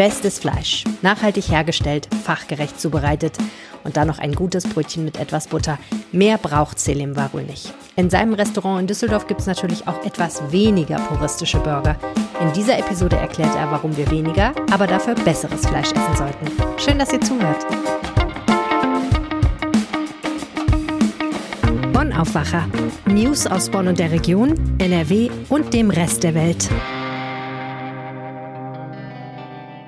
Bestes Fleisch, nachhaltig hergestellt, fachgerecht zubereitet und dann noch ein gutes Brötchen mit etwas Butter. Mehr braucht Selim wohl nicht. In seinem Restaurant in Düsseldorf gibt es natürlich auch etwas weniger puristische Burger. In dieser Episode erklärt er, warum wir weniger, aber dafür besseres Fleisch essen sollten. Schön, dass ihr zuhört. Bonn Aufwacher. News aus Bonn und der Region, NRW und dem Rest der Welt.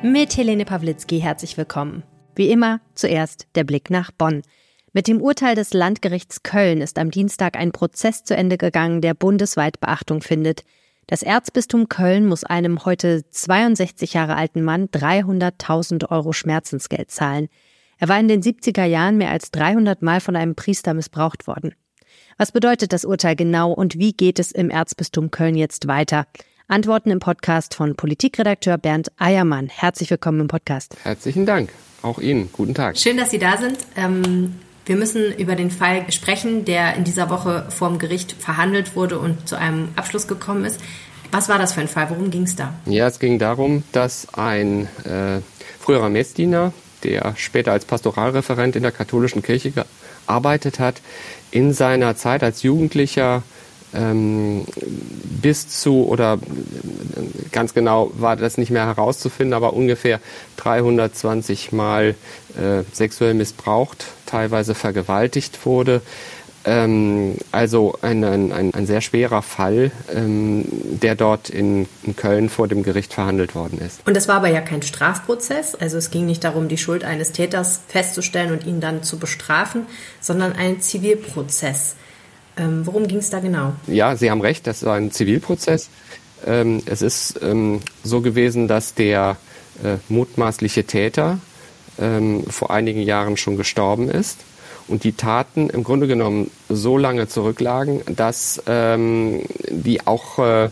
Mit Helene Pawlitzki herzlich willkommen. Wie immer zuerst der Blick nach Bonn. Mit dem Urteil des Landgerichts Köln ist am Dienstag ein Prozess zu Ende gegangen, der bundesweit Beachtung findet. Das Erzbistum Köln muss einem heute 62 Jahre alten Mann 300.000 Euro Schmerzensgeld zahlen. Er war in den 70er Jahren mehr als 300 Mal von einem Priester missbraucht worden. Was bedeutet das Urteil genau und wie geht es im Erzbistum Köln jetzt weiter? Antworten im Podcast von Politikredakteur Bernd Eiermann. Herzlich willkommen im Podcast. Herzlichen Dank. Auch Ihnen. Guten Tag. Schön, dass Sie da sind. Ähm, wir müssen über den Fall sprechen, der in dieser Woche vor dem Gericht verhandelt wurde und zu einem Abschluss gekommen ist. Was war das für ein Fall? Worum ging es da? Ja, es ging darum, dass ein äh, früherer Messdiener, der später als Pastoralreferent in der katholischen Kirche gearbeitet hat, in seiner Zeit als Jugendlicher ähm, bis zu, oder ganz genau war das nicht mehr herauszufinden, aber ungefähr 320 Mal äh, sexuell missbraucht, teilweise vergewaltigt wurde. Ähm, also ein, ein, ein, sehr schwerer Fall, ähm, der dort in, in, Köln vor dem Gericht verhandelt worden ist. Und das war aber ja kein Strafprozess, also es ging nicht darum, die Schuld eines Täters festzustellen und ihn dann zu bestrafen, sondern ein Zivilprozess. Ähm, worum ging es da genau? Ja, Sie haben recht, das war ein Zivilprozess. Ähm, es ist ähm, so gewesen, dass der äh, mutmaßliche Täter ähm, vor einigen Jahren schon gestorben ist und die Taten im Grunde genommen so lange zurücklagen, dass ähm, die auch äh,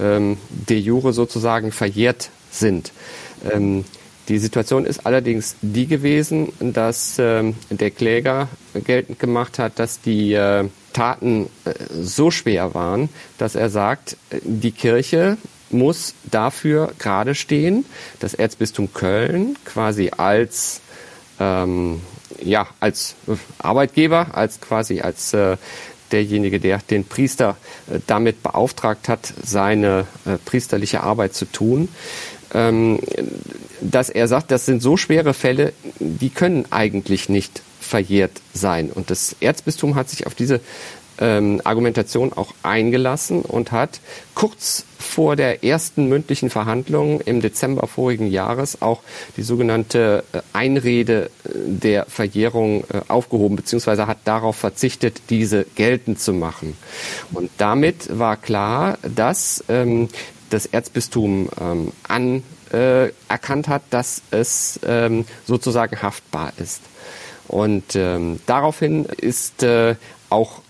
ähm, de jure sozusagen verjährt sind. Die Situation ist allerdings die gewesen, dass äh, der Kläger geltend gemacht hat, dass die äh, Taten äh, so schwer waren, dass er sagt, die Kirche muss dafür gerade stehen, das Erzbistum Köln quasi als ähm, ja als Arbeitgeber, als quasi als äh, derjenige, der den Priester äh, damit beauftragt hat, seine äh, priesterliche Arbeit zu tun, ähm, dass er sagt, das sind so schwere Fälle, die können eigentlich nicht verjährt sein. Und das Erzbistum hat sich auf diese ähm, Argumentation auch eingelassen und hat kurz vor der ersten mündlichen Verhandlung im Dezember vorigen Jahres auch die sogenannte äh, Einrede äh, der Verjährung äh, aufgehoben, beziehungsweise hat darauf verzichtet, diese geltend zu machen. Und damit war klar, dass ähm, das Erzbistum ähm, anerkannt äh, hat, dass es ähm, sozusagen haftbar ist. Und ähm, daraufhin ist äh, auch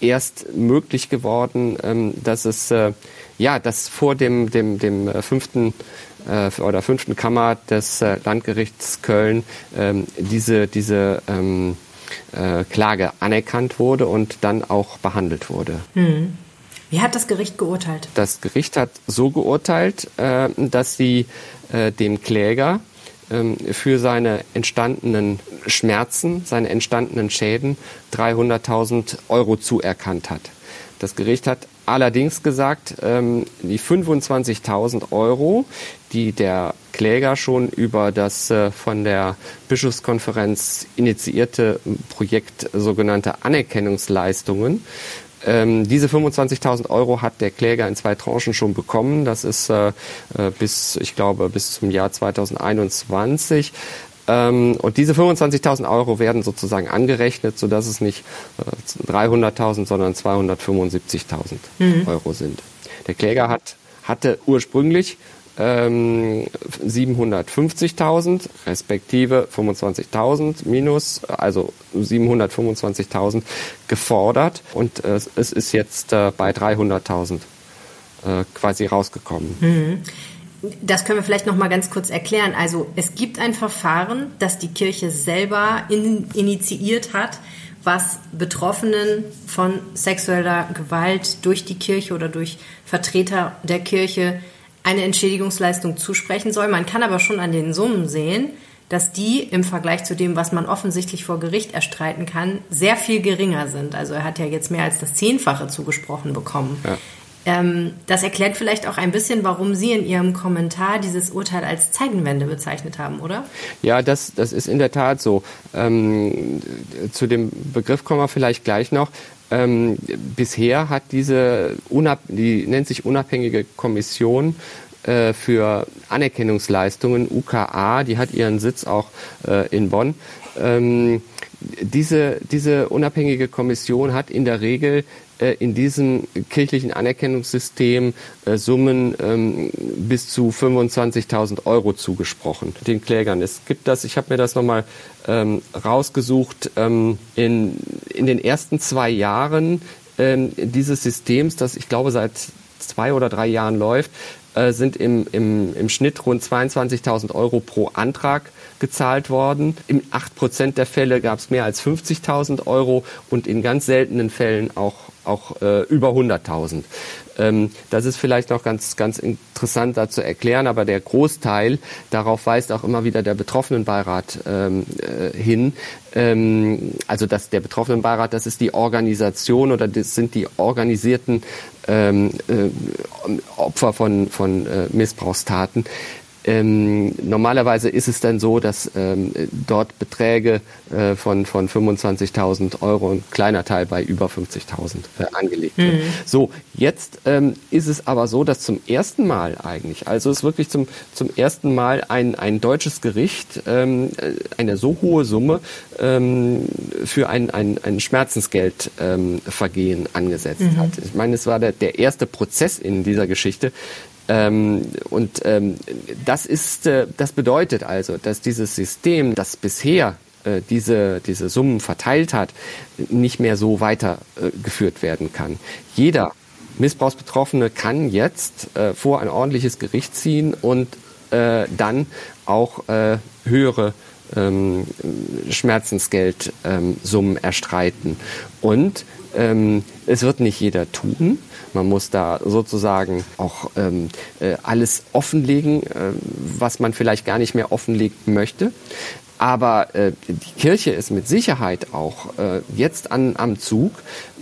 erst möglich geworden, ähm, dass es äh, ja, dass vor dem dem dem äh, fünften äh, oder fünften Kammer des äh, Landgerichts Köln ähm, diese diese ähm, äh, Klage anerkannt wurde und dann auch behandelt wurde. Hm. Wie hat das Gericht geurteilt? Das Gericht hat so geurteilt, äh, dass sie äh, dem Kläger ähm, für seine entstandenen Schmerzen, seine entstandenen Schäden 300.000 Euro zuerkannt hat. Das Gericht hat allerdings gesagt, ähm, die 25.000 Euro, die der Kläger schon über das äh, von der Bischofskonferenz initiierte Projekt sogenannte Anerkennungsleistungen ähm, diese 25.000 Euro hat der Kläger in zwei Tranchen schon bekommen. Das ist äh, äh bis, ich glaube, bis zum Jahr 2021. Ähm, und diese 25.000 Euro werden sozusagen angerechnet, sodass es nicht äh, 300.000, sondern 275.000 mhm. Euro sind. Der Kläger hat, hatte ursprünglich ähm, 750.000 respektive 25.000 minus, also 725.000 gefordert und äh, es ist jetzt äh, bei 300.000 äh, quasi rausgekommen. Mhm. Das können wir vielleicht noch mal ganz kurz erklären. Also es gibt ein Verfahren, das die Kirche selber in, initiiert hat, was Betroffenen von sexueller Gewalt durch die Kirche oder durch Vertreter der Kirche eine Entschädigungsleistung zusprechen soll. Man kann aber schon an den Summen sehen, dass die im Vergleich zu dem, was man offensichtlich vor Gericht erstreiten kann, sehr viel geringer sind. Also er hat ja jetzt mehr als das Zehnfache zugesprochen bekommen. Ja. Ähm, das erklärt vielleicht auch ein bisschen, warum Sie in Ihrem Kommentar dieses Urteil als Zeitenwende bezeichnet haben, oder? Ja, das, das ist in der Tat so. Ähm, zu dem Begriff kommen wir vielleicht gleich noch. Ähm, bisher hat diese, die nennt sich unabhängige Kommission äh, für Anerkennungsleistungen, UKA, die hat ihren Sitz auch äh, in Bonn. Ähm, diese, diese unabhängige Kommission hat in der Regel in diesem kirchlichen Anerkennungssystem äh, Summen ähm, bis zu 25.000 Euro zugesprochen den Klägern. Es gibt das, ich habe mir das nochmal ähm, rausgesucht, ähm, in, in den ersten zwei Jahren dieses Systems, das ich glaube seit zwei oder drei Jahren läuft, äh, sind im, im, im Schnitt rund 22.000 Euro pro Antrag gezahlt worden. In acht Prozent der Fälle gab es mehr als 50.000 Euro und in ganz seltenen Fällen auch auch äh, über 100.000. Ähm, das ist vielleicht noch ganz, ganz interessant da zu erklären, aber der Großteil, darauf weist auch immer wieder der Betroffenenbeirat ähm, äh, hin. Ähm, also das, der Betroffenenbeirat, das ist die Organisation oder das sind die organisierten ähm, äh, Opfer von, von äh, Missbrauchstaten. Ähm, normalerweise ist es dann so, dass ähm, dort Beträge äh, von, von 25.000 Euro, ein kleiner Teil bei über 50.000 äh, angelegt wird. Mhm. So, jetzt ähm, ist es aber so, dass zum ersten Mal eigentlich, also es ist wirklich zum, zum ersten Mal ein, ein deutsches Gericht ähm, äh, eine so hohe Summe ähm, für ein, ein, ein Schmerzensgeldvergehen ähm, angesetzt mhm. hat. Ich meine, es war der, der erste Prozess in dieser Geschichte, ähm, und ähm, das ist, äh, das bedeutet also, dass dieses System, das bisher äh, diese, diese Summen verteilt hat, nicht mehr so weitergeführt äh, werden kann. Jeder Missbrauchsbetroffene kann jetzt äh, vor ein ordentliches Gericht ziehen und äh, dann auch äh, höhere ähm, Schmerzensgeldsummen ähm, erstreiten. Und ähm, es wird nicht jeder tun. Man muss da sozusagen auch ähm, äh, alles offenlegen, äh, was man vielleicht gar nicht mehr offenlegen möchte. Aber äh, die Kirche ist mit Sicherheit auch äh, jetzt an, am Zug,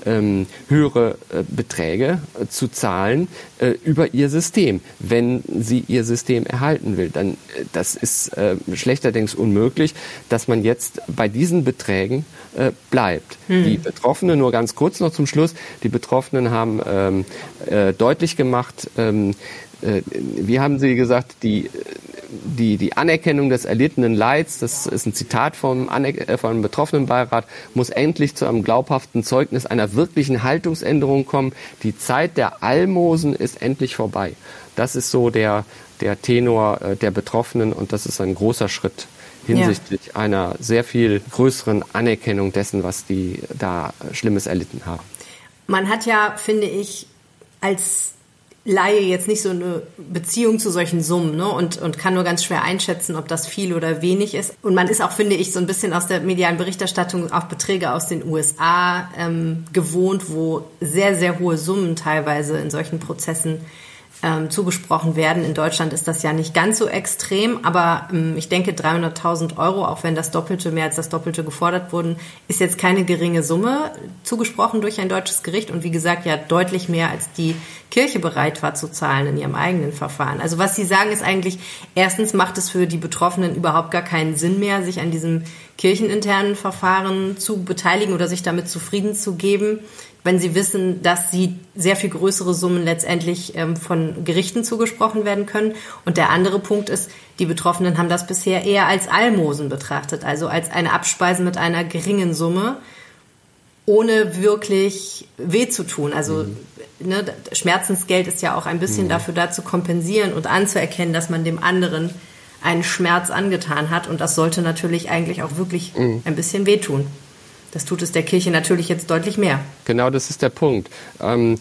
ähm, höhere äh, Beträge äh, zu zahlen äh, über ihr System, wenn sie ihr System erhalten will. Dann äh, das ist äh, schlechterdings unmöglich, dass man jetzt bei diesen Beträgen äh, bleibt. Hm. Die Betroffenen, nur ganz kurz noch zum Schluss, die Betroffenen haben ähm, äh, deutlich gemacht, ähm, äh, wie haben Sie gesagt, die die, die Anerkennung des erlittenen Leids, das ist ein Zitat vom, äh, vom Betroffenenbeirat, muss endlich zu einem glaubhaften Zeugnis einer wirklichen Haltungsänderung kommen. Die Zeit der Almosen ist endlich vorbei. Das ist so der, der Tenor äh, der Betroffenen und das ist ein großer Schritt hinsichtlich ja. einer sehr viel größeren Anerkennung dessen, was die da Schlimmes erlitten haben. Man hat ja, finde ich, als Laie jetzt nicht so eine Beziehung zu solchen Summen ne? und, und kann nur ganz schwer einschätzen, ob das viel oder wenig ist. Und man ist auch, finde ich, so ein bisschen aus der medialen Berichterstattung auch Beträge aus den USA ähm, gewohnt, wo sehr, sehr hohe Summen teilweise in solchen Prozessen ähm, zugesprochen werden. In Deutschland ist das ja nicht ganz so extrem, aber ähm, ich denke 300.000 Euro, auch wenn das Doppelte, mehr als das Doppelte gefordert wurden, ist jetzt keine geringe Summe zugesprochen durch ein deutsches Gericht und wie gesagt ja deutlich mehr als die Kirche bereit war zu zahlen in ihrem eigenen Verfahren. Also was Sie sagen ist eigentlich, erstens macht es für die Betroffenen überhaupt gar keinen Sinn mehr, sich an diesem kircheninternen Verfahren zu beteiligen oder sich damit zufrieden zu geben wenn sie wissen, dass sie sehr viel größere Summen letztendlich ähm, von Gerichten zugesprochen werden können. Und der andere Punkt ist, die Betroffenen haben das bisher eher als Almosen betrachtet, also als eine Abspeise mit einer geringen Summe, ohne wirklich weh zu tun. Also mhm. ne, Schmerzensgeld ist ja auch ein bisschen mhm. dafür da zu kompensieren und anzuerkennen, dass man dem anderen einen Schmerz angetan hat. Und das sollte natürlich eigentlich auch wirklich mhm. ein bisschen wehtun. Das tut es der Kirche natürlich jetzt deutlich mehr. Genau, das ist der Punkt. Ähm,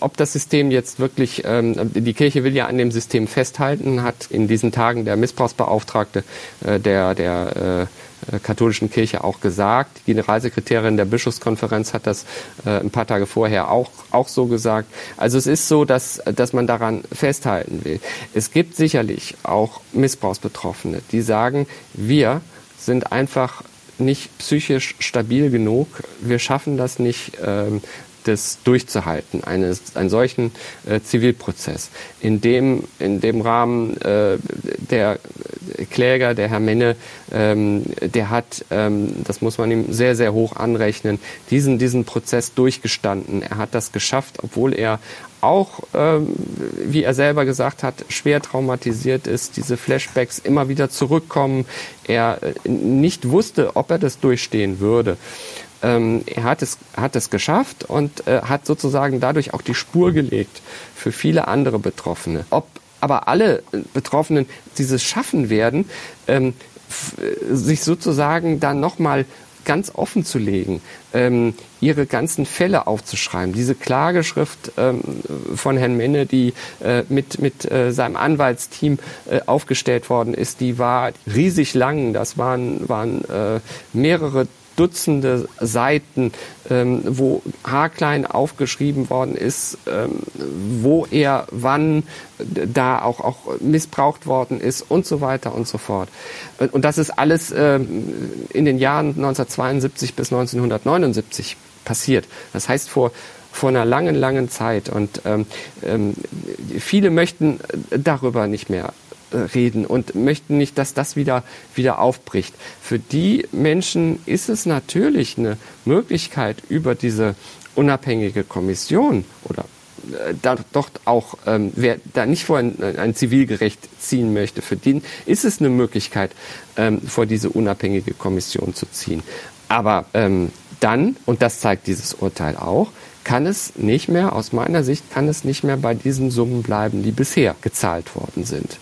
ob das System jetzt wirklich, ähm, die Kirche will ja an dem System festhalten, hat in diesen Tagen der Missbrauchsbeauftragte äh, der, der äh, katholischen Kirche auch gesagt. Die Generalsekretärin der Bischofskonferenz hat das äh, ein paar Tage vorher auch, auch so gesagt. Also es ist so, dass, dass man daran festhalten will. Es gibt sicherlich auch Missbrauchsbetroffene, die sagen, wir sind einfach nicht psychisch stabil genug. Wir schaffen das nicht, ähm, das durchzuhalten, eines, einen solchen äh, Zivilprozess. In dem, in dem Rahmen äh, der Kläger, der Herr Menne, ähm, der hat, ähm, das muss man ihm sehr, sehr hoch anrechnen, diesen, diesen Prozess durchgestanden. Er hat das geschafft, obwohl er auch, ähm, wie er selber gesagt hat, schwer traumatisiert ist, diese Flashbacks immer wieder zurückkommen, er äh, nicht wusste, ob er das durchstehen würde. Ähm, er hat es, hat es geschafft und äh, hat sozusagen dadurch auch die Spur gelegt für viele andere Betroffene. Ob aber alle äh, Betroffenen dieses schaffen werden, ähm, sich sozusagen dann nochmal ganz offen zu legen, ähm, ihre ganzen Fälle aufzuschreiben. Diese Klageschrift ähm, von Herrn Menne, die äh, mit, mit äh, seinem Anwaltsteam äh, aufgestellt worden ist, die war riesig lang. Das waren, waren äh, mehrere Dutzende Seiten, ähm, wo haarklein aufgeschrieben worden ist, ähm, wo er wann da auch, auch missbraucht worden ist und so weiter und so fort. Und das ist alles ähm, in den Jahren 1972 bis 1979 passiert. Das heißt, vor vor einer langen, langen Zeit. Und ähm, ähm, viele möchten darüber nicht mehr reden und möchten nicht, dass das wieder, wieder aufbricht. Für die Menschen ist es natürlich eine Möglichkeit, über diese unabhängige Kommission oder äh, da doch auch, ähm, wer da nicht vor ein, ein, Zivilgericht ziehen möchte, für den ist es eine Möglichkeit, ähm, vor diese unabhängige Kommission zu ziehen. Aber ähm, dann, und das zeigt dieses Urteil auch, kann es nicht mehr, aus meiner Sicht, kann es nicht mehr bei diesen Summen bleiben, die bisher gezahlt worden sind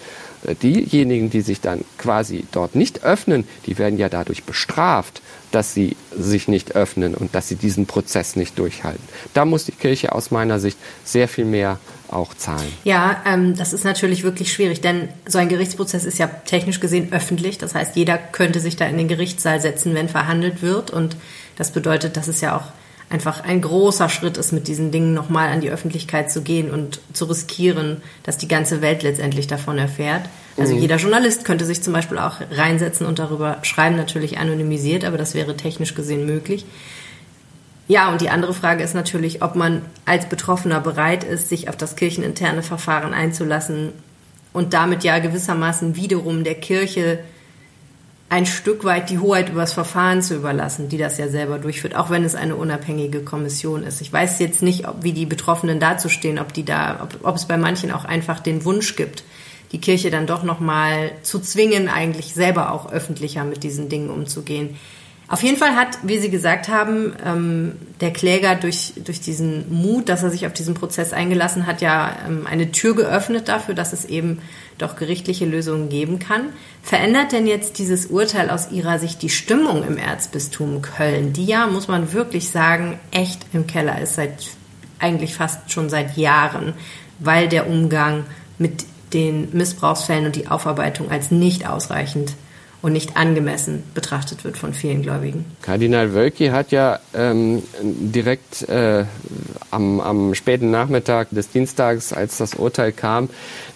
diejenigen, die sich dann quasi dort nicht öffnen, die werden ja dadurch bestraft, dass sie sich nicht öffnen und dass sie diesen Prozess nicht durchhalten. Da muss die Kirche aus meiner Sicht sehr viel mehr auch zahlen. Ja, ähm, das ist natürlich wirklich schwierig, denn so ein Gerichtsprozess ist ja technisch gesehen öffentlich. Das heißt, jeder könnte sich da in den Gerichtssaal setzen, wenn verhandelt wird. Und das bedeutet, dass es ja auch einfach ein großer Schritt ist, mit diesen Dingen nochmal an die Öffentlichkeit zu gehen und zu riskieren, dass die ganze Welt letztendlich davon erfährt. Also mhm. jeder Journalist könnte sich zum Beispiel auch reinsetzen und darüber schreiben, natürlich anonymisiert, aber das wäre technisch gesehen möglich. Ja, und die andere Frage ist natürlich, ob man als Betroffener bereit ist, sich auf das kircheninterne Verfahren einzulassen und damit ja gewissermaßen wiederum der Kirche ein Stück weit die Hoheit über das Verfahren zu überlassen, die das ja selber durchführt, auch wenn es eine unabhängige Kommission ist. Ich weiß jetzt nicht, ob, wie die Betroffenen dazustehen, ob die da, ob, ob es bei manchen auch einfach den Wunsch gibt, die Kirche dann doch noch mal zu zwingen, eigentlich selber auch öffentlicher mit diesen Dingen umzugehen. Auf jeden Fall hat, wie Sie gesagt haben, ähm, der Kläger durch, durch diesen Mut, dass er sich auf diesen Prozess eingelassen hat, ja ähm, eine Tür geöffnet dafür, dass es eben doch gerichtliche Lösungen geben kann. Verändert denn jetzt dieses Urteil aus Ihrer Sicht die Stimmung im Erzbistum Köln, die ja, muss man wirklich sagen, echt im Keller ist, seit eigentlich fast schon seit Jahren, weil der Umgang mit den Missbrauchsfällen und die Aufarbeitung als nicht ausreichend und nicht angemessen betrachtet wird von vielen Gläubigen. Kardinal Wölki hat ja ähm, direkt äh, am, am späten Nachmittag des Dienstags, als das Urteil kam,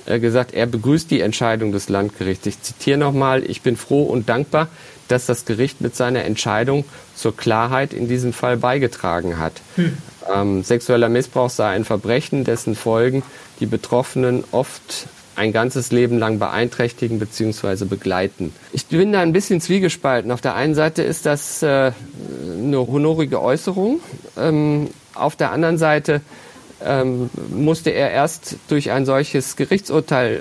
äh, gesagt, er begrüßt die Entscheidung des Landgerichts. Ich zitiere nochmal, ich bin froh und dankbar, dass das Gericht mit seiner Entscheidung zur Klarheit in diesem Fall beigetragen hat. Hm. Ähm, sexueller Missbrauch sei ein Verbrechen, dessen Folgen die Betroffenen oft ein ganzes Leben lang beeinträchtigen bzw. begleiten. Ich bin da ein bisschen zwiegespalten. Auf der einen Seite ist das äh, eine honorige Äußerung. Ähm, auf der anderen Seite ähm, musste er erst durch ein solches Gerichtsurteil äh,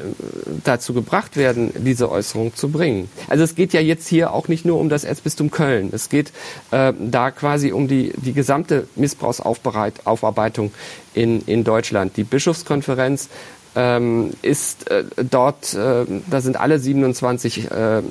dazu gebracht werden, diese Äußerung zu bringen. Also es geht ja jetzt hier auch nicht nur um das Erzbistum Köln. Es geht äh, da quasi um die, die gesamte Missbrauchsaufarbeitung in, in Deutschland. Die Bischofskonferenz ähm, ist äh, dort, äh, da sind alle 27 äh,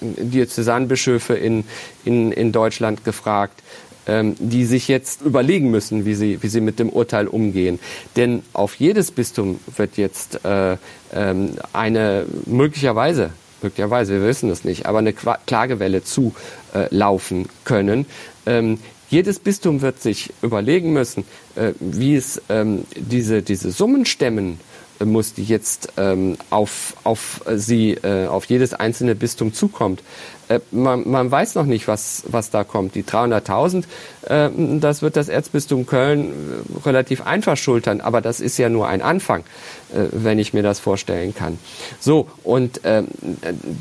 Diözesanbischöfe in, in, in Deutschland gefragt, ähm, die sich jetzt überlegen müssen, wie sie, wie sie mit dem Urteil umgehen. Denn auf jedes Bistum wird jetzt äh, ähm, eine möglicherweise möglicherweise, wir wissen es nicht, aber eine Klagewelle zulaufen können. Ähm, jedes Bistum wird sich überlegen müssen, äh, wie es ähm, diese, diese Summen stemmen muss, die jetzt ähm, auf, auf sie, äh, auf jedes einzelne Bistum zukommt. Äh, man, man weiß noch nicht, was, was da kommt. Die 300.000, äh, das wird das Erzbistum Köln äh, relativ einfach schultern, aber das ist ja nur ein Anfang, äh, wenn ich mir das vorstellen kann. So, und äh,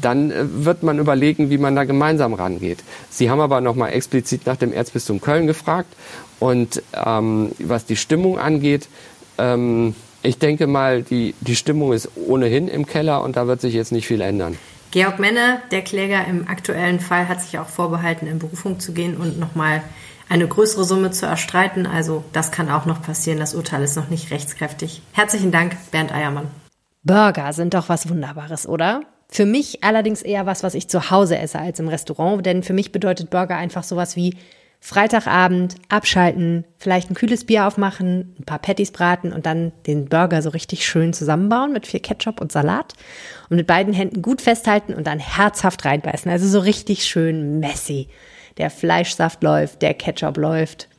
dann wird man überlegen, wie man da gemeinsam rangeht. Sie haben aber noch mal explizit nach dem Erzbistum Köln gefragt und ähm, was die Stimmung angeht, ähm, ich denke mal, die, die Stimmung ist ohnehin im Keller und da wird sich jetzt nicht viel ändern. Georg Menne, der Kläger im aktuellen Fall, hat sich auch vorbehalten, in Berufung zu gehen und nochmal eine größere Summe zu erstreiten. Also das kann auch noch passieren. Das Urteil ist noch nicht rechtskräftig. Herzlichen Dank, Bernd Eiermann. Burger sind doch was Wunderbares, oder? Für mich allerdings eher was, was ich zu Hause esse als im Restaurant, denn für mich bedeutet Burger einfach sowas wie Freitagabend abschalten, vielleicht ein kühles Bier aufmachen, ein paar Patties braten und dann den Burger so richtig schön zusammenbauen mit viel Ketchup und Salat und mit beiden Händen gut festhalten und dann herzhaft reinbeißen. Also so richtig schön messy. Der Fleischsaft läuft, der Ketchup läuft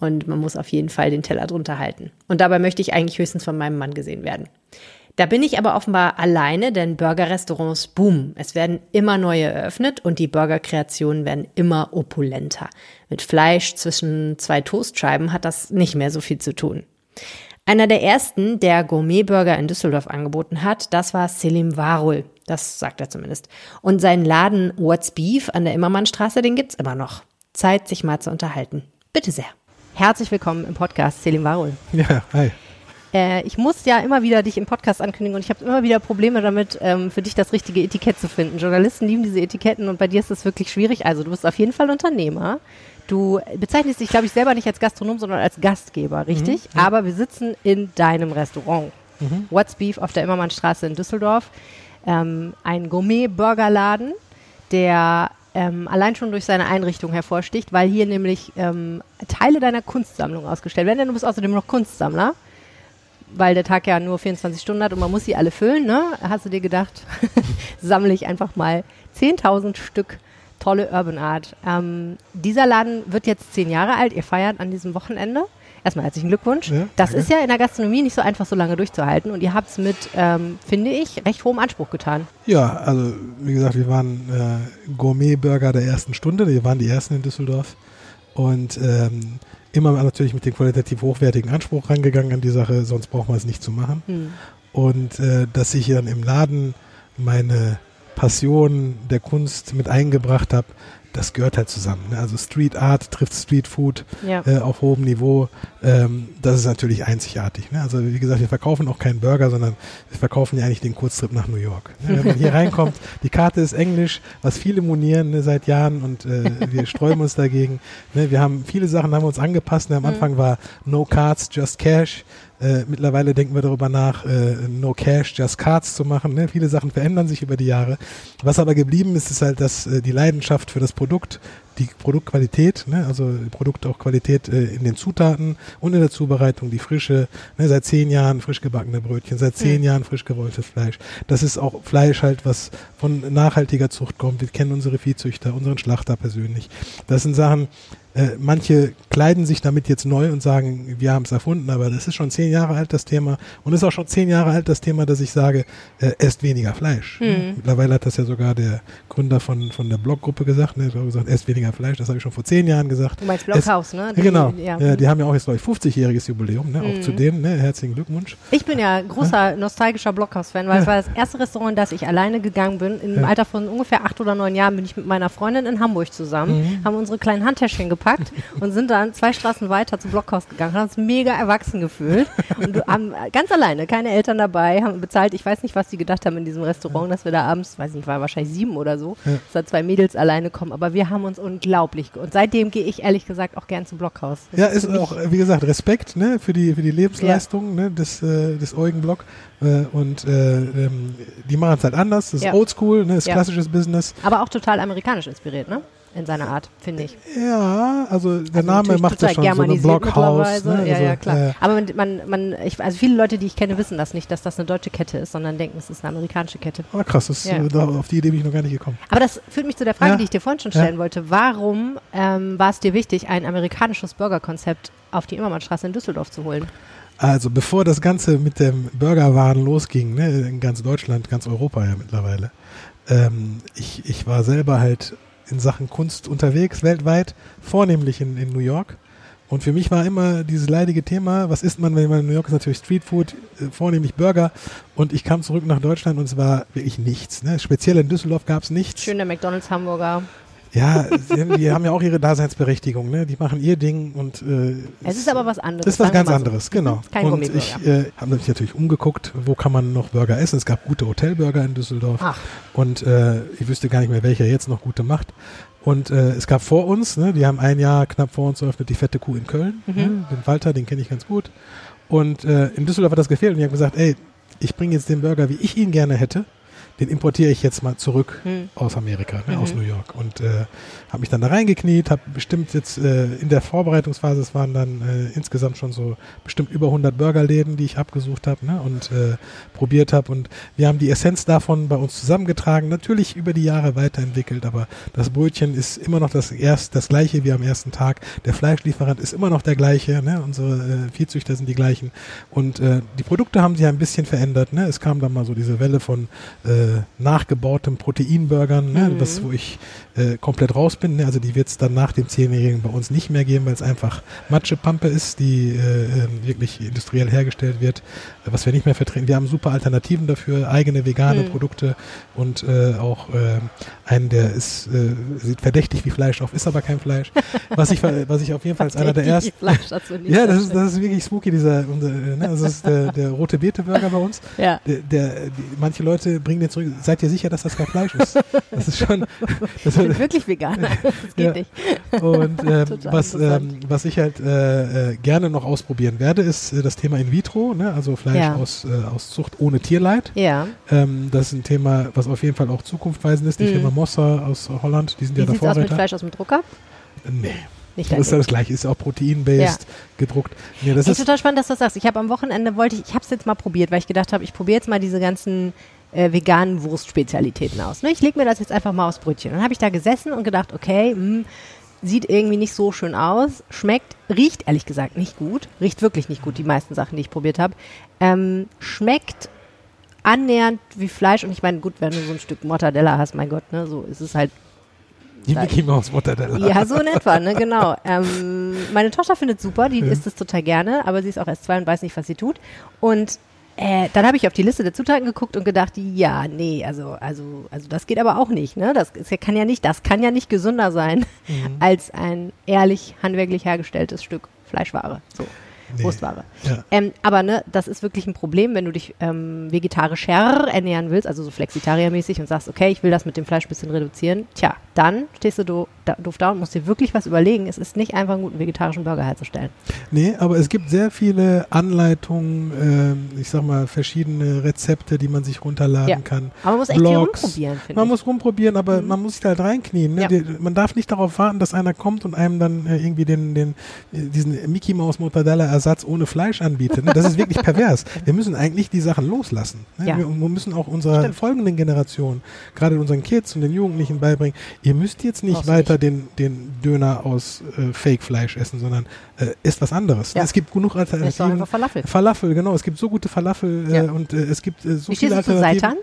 und man muss auf jeden Fall den Teller drunter halten. Und dabei möchte ich eigentlich höchstens von meinem Mann gesehen werden. Da bin ich aber offenbar alleine, denn Burgerrestaurants boom. Es werden immer neue eröffnet und die Burgerkreationen werden immer opulenter. Mit Fleisch zwischen zwei Toastscheiben hat das nicht mehr so viel zu tun. Einer der ersten, der Gourmet-Burger in Düsseldorf angeboten hat, das war Selim Warul. Das sagt er zumindest. Und seinen Laden What's Beef an der Immermannstraße, den gibt's immer noch. Zeit, sich mal zu unterhalten. Bitte sehr. Herzlich willkommen im Podcast Selim Warul. Ja, hi. Äh, ich muss ja immer wieder dich im Podcast ankündigen und ich habe immer wieder Probleme damit, ähm, für dich das richtige Etikett zu finden. Journalisten lieben diese Etiketten und bei dir ist das wirklich schwierig. Also du bist auf jeden Fall Unternehmer. Du bezeichnest dich, glaube ich, selber nicht als Gastronom, sondern als Gastgeber, richtig? Mhm, ja. Aber wir sitzen in deinem Restaurant. Mhm. What's Beef auf der Immermannstraße in Düsseldorf. Ähm, ein Gourmet-Burgerladen, der ähm, allein schon durch seine Einrichtung hervorsticht, weil hier nämlich ähm, Teile deiner Kunstsammlung ausgestellt werden. Denn du bist außerdem noch Kunstsammler weil der Tag ja nur 24 Stunden hat und man muss sie alle füllen, ne? Hast du dir gedacht, sammle ich einfach mal 10.000 Stück tolle Urban Art. Ähm, dieser Laden wird jetzt zehn Jahre alt. Ihr feiert an diesem Wochenende. Erstmal herzlichen Glückwunsch. Ja, das ist ja in der Gastronomie nicht so einfach, so lange durchzuhalten. Und ihr habt es mit, ähm, finde ich, recht hohem Anspruch getan. Ja, also wie gesagt, wir waren äh, Gourmet-Burger der ersten Stunde. Wir waren die ersten in Düsseldorf. Und ähm, immer natürlich mit dem qualitativ hochwertigen Anspruch rangegangen an die Sache, sonst braucht man es nicht zu machen. Mhm. Und äh, dass ich dann im Laden meine Passion der Kunst mit eingebracht habe, das gehört halt zusammen. Ne? Also Street Art trifft Street Food ja. äh, auf hohem Niveau. Ähm, das ist natürlich einzigartig. Ne? Also wie gesagt, wir verkaufen auch keinen Burger, sondern wir verkaufen ja eigentlich den Kurztrip nach New York. Ne? Wenn man hier reinkommt, die Karte ist Englisch, was viele monieren ne, seit Jahren und äh, wir sträuben uns dagegen. Ne? Wir haben viele Sachen haben wir uns angepasst. Ne? Am mhm. Anfang war No Cards, Just Cash. Äh, mittlerweile denken wir darüber nach, äh, No Cash, Just Cards zu machen. Ne? Viele Sachen verändern sich über die Jahre. Was aber geblieben ist, ist halt, dass äh, die Leidenschaft für das Produkt, die Produktqualität, ne? also Produkt auch Qualität äh, in den Zutaten und in der Zubereitung, die frische, ne? seit zehn Jahren frisch gebackene Brötchen, seit zehn mhm. Jahren frisch gerolltes Fleisch. Das ist auch Fleisch halt, was von nachhaltiger Zucht kommt. Wir kennen unsere Viehzüchter, unseren Schlachter persönlich. Das sind Sachen, äh, manche kleiden sich damit jetzt neu und sagen, wir haben es erfunden, aber das ist schon zehn Jahre alt, das Thema. Und ist auch schon zehn Jahre alt, das Thema, dass ich sage, äh, esst weniger Fleisch. Mhm. Mittlerweile hat das ja sogar der Gründer von, von der Bloggruppe gesagt, ne, hat gesagt, esst weniger Fleisch. Das habe ich schon vor zehn Jahren gesagt. Du meinst Blockhaus, ne? Die, genau. Ja. ja. die haben ja auch jetzt, glaube ich, 50-jähriges Jubiläum, ne? Mhm. Auch zu dem, ne? Herzlichen Glückwunsch. Ich bin ja großer, nostalgischer Blockhaus-Fan, weil ja. es war das erste Restaurant, in das ich alleine gegangen bin. Im ja. Alter von ungefähr acht oder neun Jahren bin ich mit meiner Freundin in Hamburg zusammen, mhm. haben unsere kleinen Handtäschchen gepackt gepackt und sind dann zwei Straßen weiter zum Blockhaus gegangen, haben uns mega erwachsen gefühlt und haben ganz alleine, keine Eltern dabei, haben bezahlt. Ich weiß nicht, was die gedacht haben in diesem Restaurant, dass wir da abends, weiß nicht, war wahrscheinlich sieben oder so, ja. dass da zwei Mädels alleine kommen. Aber wir haben uns unglaublich und seitdem gehe ich ehrlich gesagt auch gern zum Blockhaus. Das ja, ist, ist auch, wie gesagt, Respekt ne, für die für die Lebensleistung ja. ne, des äh, des Eugen Block äh, und äh, ähm, die machen es halt anders. Das ist ja. Oldschool, ne, ist klassisches Business. Aber auch total amerikanisch inspiriert, ne? In seiner Art, finde ich. Ja, also der also Name macht ja schon so ein Blockhaus. Ne? Ja, also, ja, klar. Äh, Aber man, man, man ich, also viele Leute, die ich kenne, wissen das nicht, dass das eine deutsche Kette ist, sondern denken, es ist eine amerikanische Kette. Ah, krass, das, ja. da, auf die Idee bin ich noch gar nicht gekommen. Aber das führt mich zu der Frage, ja. die ich dir vorhin schon stellen wollte. Warum ähm, war es dir wichtig, ein amerikanisches Burgerkonzept auf die Immermannstraße in Düsseldorf zu holen? Also bevor das Ganze mit dem Burgerwaren losging, ne, in ganz Deutschland, ganz Europa ja mittlerweile, ähm, ich, ich war selber halt in Sachen Kunst unterwegs, weltweit, vornehmlich in, in New York. Und für mich war immer dieses leidige Thema, was isst man, wenn man in New York ist, natürlich Streetfood, äh, vornehmlich Burger. Und ich kam zurück nach Deutschland und es war wirklich nichts. Ne? Speziell in Düsseldorf gab es nichts. Schöner McDonalds Hamburger. Ja, die haben ja auch ihre Daseinsberechtigung, ne? Die machen ihr Ding und äh, es ist aber was anderes. Ist was ganz anderes, so. genau. Kein und ich äh, habe mich natürlich umgeguckt, wo kann man noch Burger essen. Es gab gute Hotelburger in Düsseldorf Ach. und äh, ich wüsste gar nicht mehr, welcher jetzt noch gute macht. Und äh, es gab vor uns, ne, die haben ein Jahr knapp vor uns eröffnet, die fette Kuh in Köln. Mhm. Ne, den Walter, den kenne ich ganz gut. Und äh, in Düsseldorf hat das gefehlt und die haben gesagt, ey, ich bringe jetzt den Burger, wie ich ihn gerne hätte den importiere ich jetzt mal zurück hm. aus Amerika, ne, mhm. aus New York. Und äh, habe mich dann da reingekniet, habe bestimmt jetzt äh, in der Vorbereitungsphase, es waren dann äh, insgesamt schon so bestimmt über 100 Burgerläden, die ich abgesucht habe ne, und äh, probiert habe. Und wir haben die Essenz davon bei uns zusammengetragen, natürlich über die Jahre weiterentwickelt, aber das Brötchen ist immer noch das, erst, das gleiche wie am ersten Tag. Der Fleischlieferant ist immer noch der gleiche, ne, unsere äh, Viehzüchter sind die gleichen. Und äh, die Produkte haben sich ein bisschen verändert. Ne. Es kam dann mal so diese Welle von äh, nachgebautem Proteinburgern, ne, mhm. was, wo ich äh, komplett raus Ne? Also die wird es dann nach dem Zehnjährigen bei uns nicht mehr geben, weil es einfach Matschepampe ist, die äh, ähm, wirklich industriell hergestellt wird, was wir nicht mehr vertreten. Wir haben super Alternativen dafür, eigene vegane mhm. Produkte und äh, auch äh, einen, der ist, äh, sieht verdächtig wie Fleisch auf, ist aber kein Fleisch. Was ich, was ich auf jeden Fall als einer der ersten. ja, das ist, das ist wirklich spooky, dieser, unser, ne? das ist der, der rote Beete-Burger bei uns. Ja. Der, der die, manche Leute bringen den zurück. Seid ihr sicher, dass das kein Fleisch ist? Das ist schon. Das bin wirklich Veganer. Das geht ja. nicht. Und ähm, was, ähm, was ich halt äh, äh, gerne noch ausprobieren werde, ist äh, das Thema In vitro, ne? also Fleisch ja. aus, äh, aus Zucht ohne Tierleid. Ja. Ähm, das ist ein Thema, was auf jeden Fall auch zukunftsweisend ist. Die mhm. Firma Mossa aus Holland, die sind Wie ja davor. Wie aus mit Fleisch aus dem Drucker? Nee. Nicht das ist ja das gleiche, ist auch protein-based ja. gedruckt. Nee, das ist total spannend, dass du das sagst. Ich habe am Wochenende wollte ich, ich habe es jetzt mal probiert, weil ich gedacht habe, ich probiere jetzt mal diese ganzen äh, veganen Wurstspezialitäten aus. Ne? Ich lege mir das jetzt einfach mal aufs Brötchen. Dann habe ich da gesessen und gedacht, okay, mh, hm, sieht irgendwie nicht so schön aus, schmeckt, riecht ehrlich gesagt nicht gut, riecht wirklich nicht gut, die meisten Sachen, die ich probiert habe. Ähm, schmeckt annähernd wie Fleisch und ich meine, gut, wenn du so ein Stück Mortadella hast, mein Gott, ne, so ist es halt die Mickey Mouse Mortadella. Ja, so in etwa, ne, genau. Ähm, meine Tochter findet super, die ja. isst es total gerne, aber sie ist auch erst zwei und weiß nicht, was sie tut. Und äh, dann habe ich auf die Liste der Zutaten geguckt und gedacht, ja, nee, also, also, also das geht aber auch nicht, ne? Das ist, kann ja nicht, das kann ja nicht gesünder sein mhm. als ein ehrlich handwerklich hergestelltes Stück Fleischware. So nee. Wurstware. Ja. Ähm, aber ne, das ist wirklich ein Problem, wenn du dich ähm, vegetarischer ernähren willst, also so Flexitarier-mäßig und sagst, okay, ich will das mit dem Fleisch ein bisschen reduzieren. Tja, dann stehst du do, da, doof da und musst dir wirklich was überlegen. Es ist nicht einfach, einen guten vegetarischen Burger herzustellen. Nee, aber es gibt sehr viele Anleitungen, äh, ich sag mal, verschiedene Rezepte, die man sich runterladen ja. kann. Aber man muss echt Blogs. rumprobieren, finde ich. Man muss rumprobieren, aber mhm. man muss sich da halt reinknien. Ne? Ja. Die, man darf nicht darauf warten, dass einer kommt und einem dann äh, irgendwie den, den, diesen Mickey Mouse Mortadella Ersatz ohne Fleisch anbietet. Ne? Das ist wirklich pervers. Wir müssen eigentlich die Sachen loslassen. Ne? Ja. Wir, wir, müssen auch unserer Stimmt. folgenden Generation, gerade unseren Kids und den Jugendlichen beibringen, ihr müsst jetzt nicht Brauchst weiter nicht. Den, den Döner aus äh, Fake-Fleisch essen, sondern äh, isst was anderes. Ja. Es gibt genug Alternativen. Falafel. Falafel, genau. Es gibt so gute Falafel äh, und äh, es gibt äh, so Wie viele Alternativen. Seitan?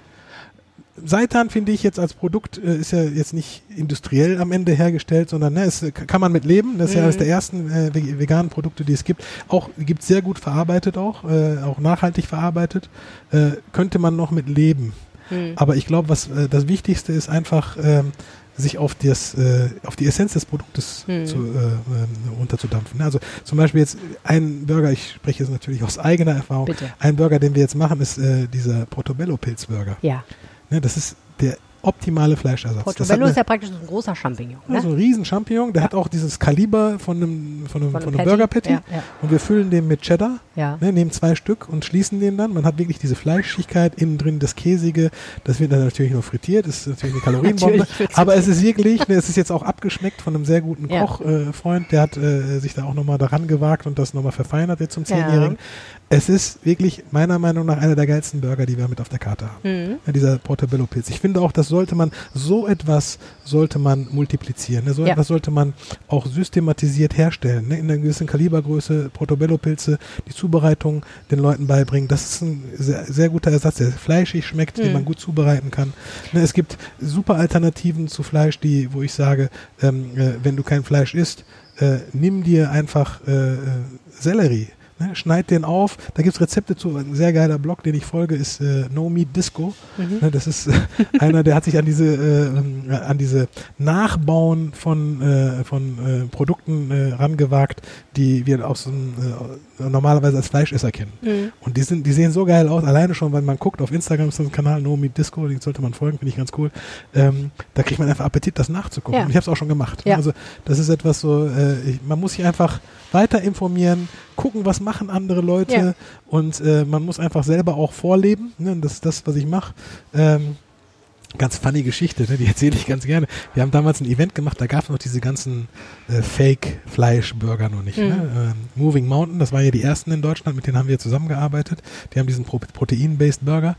Seitan finde ich jetzt als Produkt äh, ist ja jetzt nicht industriell am Ende hergestellt, sondern ne, es kann man mit leben. Das ist mhm. ja eines der ersten äh, veganen Produkte, die es gibt. Auch gibt sehr gut verarbeitet auch, äh, auch nachhaltig verarbeitet. Äh, könnte man noch mit leben. Mhm. Aber ich glaube, was äh, das Wichtigste ist einfach, ähm, sich auf das, äh, auf die Essenz des Produktes hm. zu, äh, äh, runterzudampfen. Also zum Beispiel jetzt ein Burger, ich spreche jetzt natürlich aus eigener Erfahrung, Bitte. ein Burger, den wir jetzt machen, ist äh, dieser Portobello Pilzburger. Ja. Ne, das ist der optimale Fleischersatz. Portobello ist ja praktisch ein großer Champignon. Ne? So ein riesen Champignon. Der ja. hat auch dieses Kaliber von einem, von einem, von einem, von einem Burger Patty. Ja, ja. Und wir füllen den mit Cheddar, ne, nehmen zwei Stück und schließen den dann. Man hat wirklich diese Fleischigkeit, innen drin das Käsige. Das wird dann natürlich nur frittiert. Das ist natürlich eine Kalorienbombe. aber es ist wirklich, ne, es ist jetzt auch abgeschmeckt von einem sehr guten Kochfreund. Äh, der hat äh, sich da auch nochmal daran gewagt und das nochmal verfeinert jetzt zum Zehnjährigen. Es ist wirklich meiner Meinung nach einer der geilsten Burger, die wir mit auf der Karte haben. Mhm. Ja, dieser Portobello Pilz. Ich finde auch, das sollte man, so etwas sollte man multiplizieren. Ne? So ja. etwas sollte man auch systematisiert herstellen. Ne? In einer gewissen Kalibergröße Portobello Pilze, die Zubereitung den Leuten beibringen. Das ist ein sehr, sehr guter Ersatz, der fleischig schmeckt, mhm. den man gut zubereiten kann. Ne? Es gibt super Alternativen zu Fleisch, die, wo ich sage, ähm, äh, wenn du kein Fleisch isst, äh, nimm dir einfach äh, äh Sellerie Ne, schneid den auf. Da gibt es Rezepte zu. Ein sehr geiler Blog, den ich folge, ist äh, No Meat Disco. Mhm. Ne, das ist äh, einer, der hat sich an diese, äh, an diese Nachbauen von, äh, von äh, Produkten äh, rangewagt, die wir aus normalerweise als Fleischesser kennen. Mhm. Und die sind, die sehen so geil aus. Alleine schon, wenn man guckt auf Instagram ist ein Kanal No Meat Disco, den sollte man folgen, finde ich ganz cool. Ähm, da kriegt man einfach Appetit, das nachzugucken. Ja. Und ich habe es auch schon gemacht. Ja. Also das ist etwas so, ich, man muss sich einfach weiter informieren, gucken, was machen andere Leute ja. und äh, man muss einfach selber auch vorleben. Ne? Das ist das, was ich mache. Ähm, ganz funny Geschichte, ne? die erzähle ich ganz gerne. Wir haben damals ein Event gemacht, da gab es noch diese ganzen äh, Fake-Fleisch-Burger noch nicht. Ne? Mhm. Ne? Ähm, Moving Mountain, das waren ja die ersten in Deutschland, mit denen haben wir zusammengearbeitet. Die haben diesen Pro Protein-Based Burger.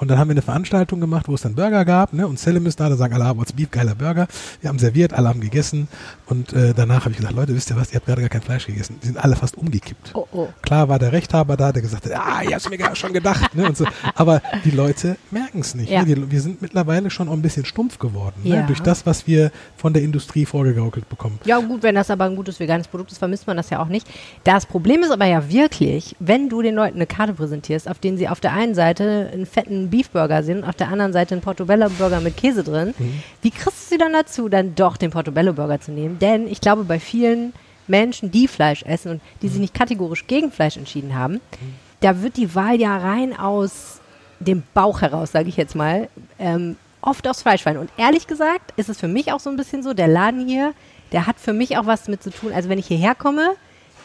Und dann haben wir eine Veranstaltung gemacht, wo es dann Burger gab, ne? Und Selim ist da, da sagen alle, ah, what's beef, geiler Burger. Wir haben serviert, alle haben gegessen. Und äh, danach habe ich gesagt, Leute, wisst ihr was, ihr habt gerade gar kein Fleisch gegessen. Die sind alle fast umgekippt. Oh, oh. Klar war der Rechthaber da, der gesagt hat, ah, ich hab's mir gar schon gedacht. ne? und so. Aber die Leute merken es nicht. Ja. Ne? Die, wir sind mittlerweile schon auch ein bisschen stumpf geworden. Ne? Ja. Durch das, was wir von der Industrie vorgegaukelt bekommen. Ja gut, wenn das aber ein gutes veganes Produkt ist, vermisst man das ja auch nicht. Das Problem ist aber ja wirklich, wenn du den Leuten eine Karte präsentierst, auf denen sie auf der einen Seite einen fetten Beefburger sehen auf der anderen Seite ein Portobello-Burger mit Käse drin. Mhm. Wie kriegst du sie dann dazu, dann doch den Portobello-Burger zu nehmen? Denn ich glaube, bei vielen Menschen, die Fleisch essen und die mhm. sich nicht kategorisch gegen Fleisch entschieden haben, mhm. da wird die Wahl ja rein aus dem Bauch heraus, sage ich jetzt mal, ähm, oft aufs Fleisch fallen. Und ehrlich gesagt ist es für mich auch so ein bisschen so, der Laden hier, der hat für mich auch was damit zu tun. Also wenn ich hierher komme,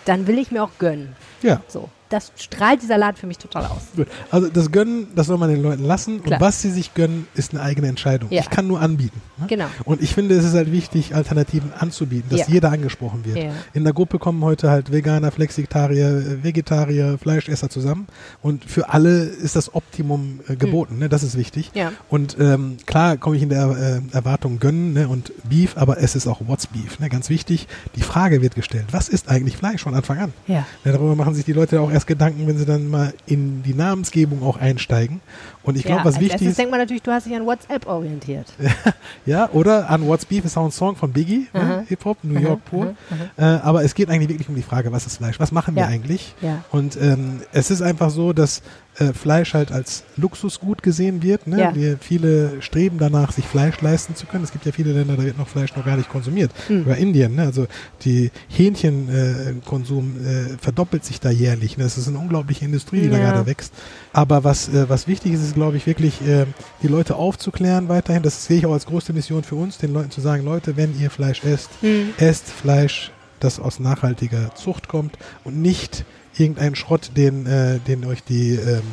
dann will ich mir auch gönnen. Ja. So das strahlt dieser Laden für mich total aus. Gut. Also das Gönnen, das soll man den Leuten lassen. Klar. Und was sie sich gönnen, ist eine eigene Entscheidung. Ja. Ich kann nur anbieten. Ne? Genau. Und ich finde, es ist halt wichtig, Alternativen anzubieten, dass ja. jeder angesprochen wird. Ja. In der Gruppe kommen heute halt Veganer, Flexitarier, Vegetarier, Fleischesser zusammen. Und für alle ist das Optimum äh, geboten. Hm. Ne? Das ist wichtig. Und ähm, klar komme ich in der äh, Erwartung gönnen ne? und Beef, aber es ist auch What's Beef. Ne? Ganz wichtig, die Frage wird gestellt. Was ist eigentlich Fleisch von Anfang an? Ja. Ne, darüber machen sich die Leute auch erst Gedanken, wenn sie dann mal in die Namensgebung auch einsteigen. Und ich glaube, ja, was wichtig ist. denkt man natürlich, du hast dich an WhatsApp orientiert. ja, oder an What's Beef ist auch ein Song von Biggie, ne? Hip-Hop, New York aha, pur. Aha, äh, aber es geht eigentlich wirklich um die Frage, was ist Fleisch? Was machen ja. wir eigentlich? Ja. Und ähm, es ist einfach so, dass äh, Fleisch halt als Luxusgut gesehen wird. Ne? Ja. Wir, viele streben danach, sich Fleisch leisten zu können. Es gibt ja viele Länder, da wird noch Fleisch noch gar nicht konsumiert. Mhm. Über Indien, ne? also die Hähnchenkonsum äh, verdoppelt sich da jährlich. Ne? Das ist eine unglaubliche Industrie, die da gerade wächst. Aber was, äh, was wichtig ist, ist, glaube ich, wirklich äh, die Leute aufzuklären weiterhin. Das sehe ich auch als größte Mission für uns, den Leuten zu sagen, Leute, wenn ihr Fleisch esst, mhm. esst Fleisch, das aus nachhaltiger Zucht kommt und nicht irgendeinen Schrott, den, äh, den euch die ähm,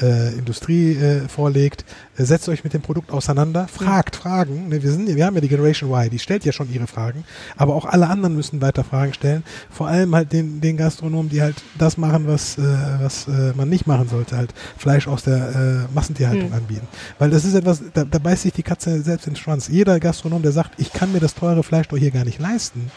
äh, Industrie äh, vorlegt. Äh, setzt euch mit dem Produkt auseinander, fragt Fragen. Ne, wir, sind, wir haben ja die Generation Y, die stellt ja schon ihre Fragen, aber auch alle anderen müssen weiter Fragen stellen. Vor allem halt den, den Gastronomen, die halt das machen, was, äh, was äh, man nicht machen sollte, halt Fleisch aus der äh, Massentierhaltung mhm. anbieten. Weil das ist etwas, da, da beißt sich die Katze selbst in den Schwanz. Jeder Gastronom, der sagt, ich kann mir das teure Fleisch doch hier gar nicht leisten,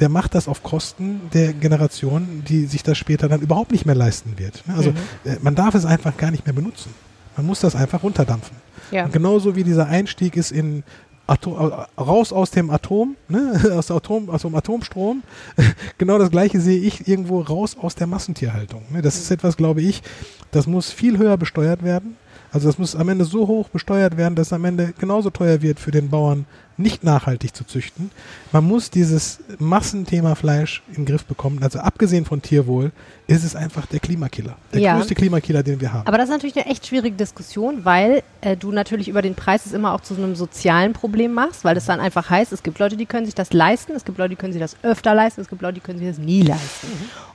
der macht das auf Kosten der Generation, die sich das später dann überhaupt nicht mehr leisten wird. Ne? Also mhm. Äh, man darf es einfach gar nicht mehr benutzen. Man muss das einfach runterdampfen. Ja. Und genauso wie dieser Einstieg ist in Atom, raus aus dem Atom, ne? aus, Atom, aus dem Atomstrom. genau das gleiche sehe ich irgendwo raus aus der Massentierhaltung. Ne? Das ist etwas, glaube ich, das muss viel höher besteuert werden Also das muss am Ende so hoch besteuert werden, dass es am Ende genauso teuer wird für den Bauern, nicht nachhaltig zu züchten. Man muss dieses Massenthema Fleisch in den Griff bekommen. Also abgesehen von Tierwohl ist es einfach der Klimakiller. Der Ja. größte Klimakiller, den wir haben. Aber das ist natürlich eine echt schwierige Diskussion, weil äh, du natürlich über den Preis es immer auch zu so einem sozialen Problem machst, weil das dann einfach heißt, es gibt Leute, die können sich das leisten, es gibt Leute, die können sich das öfter leisten, es gibt Leute, die können sich das nie leisten.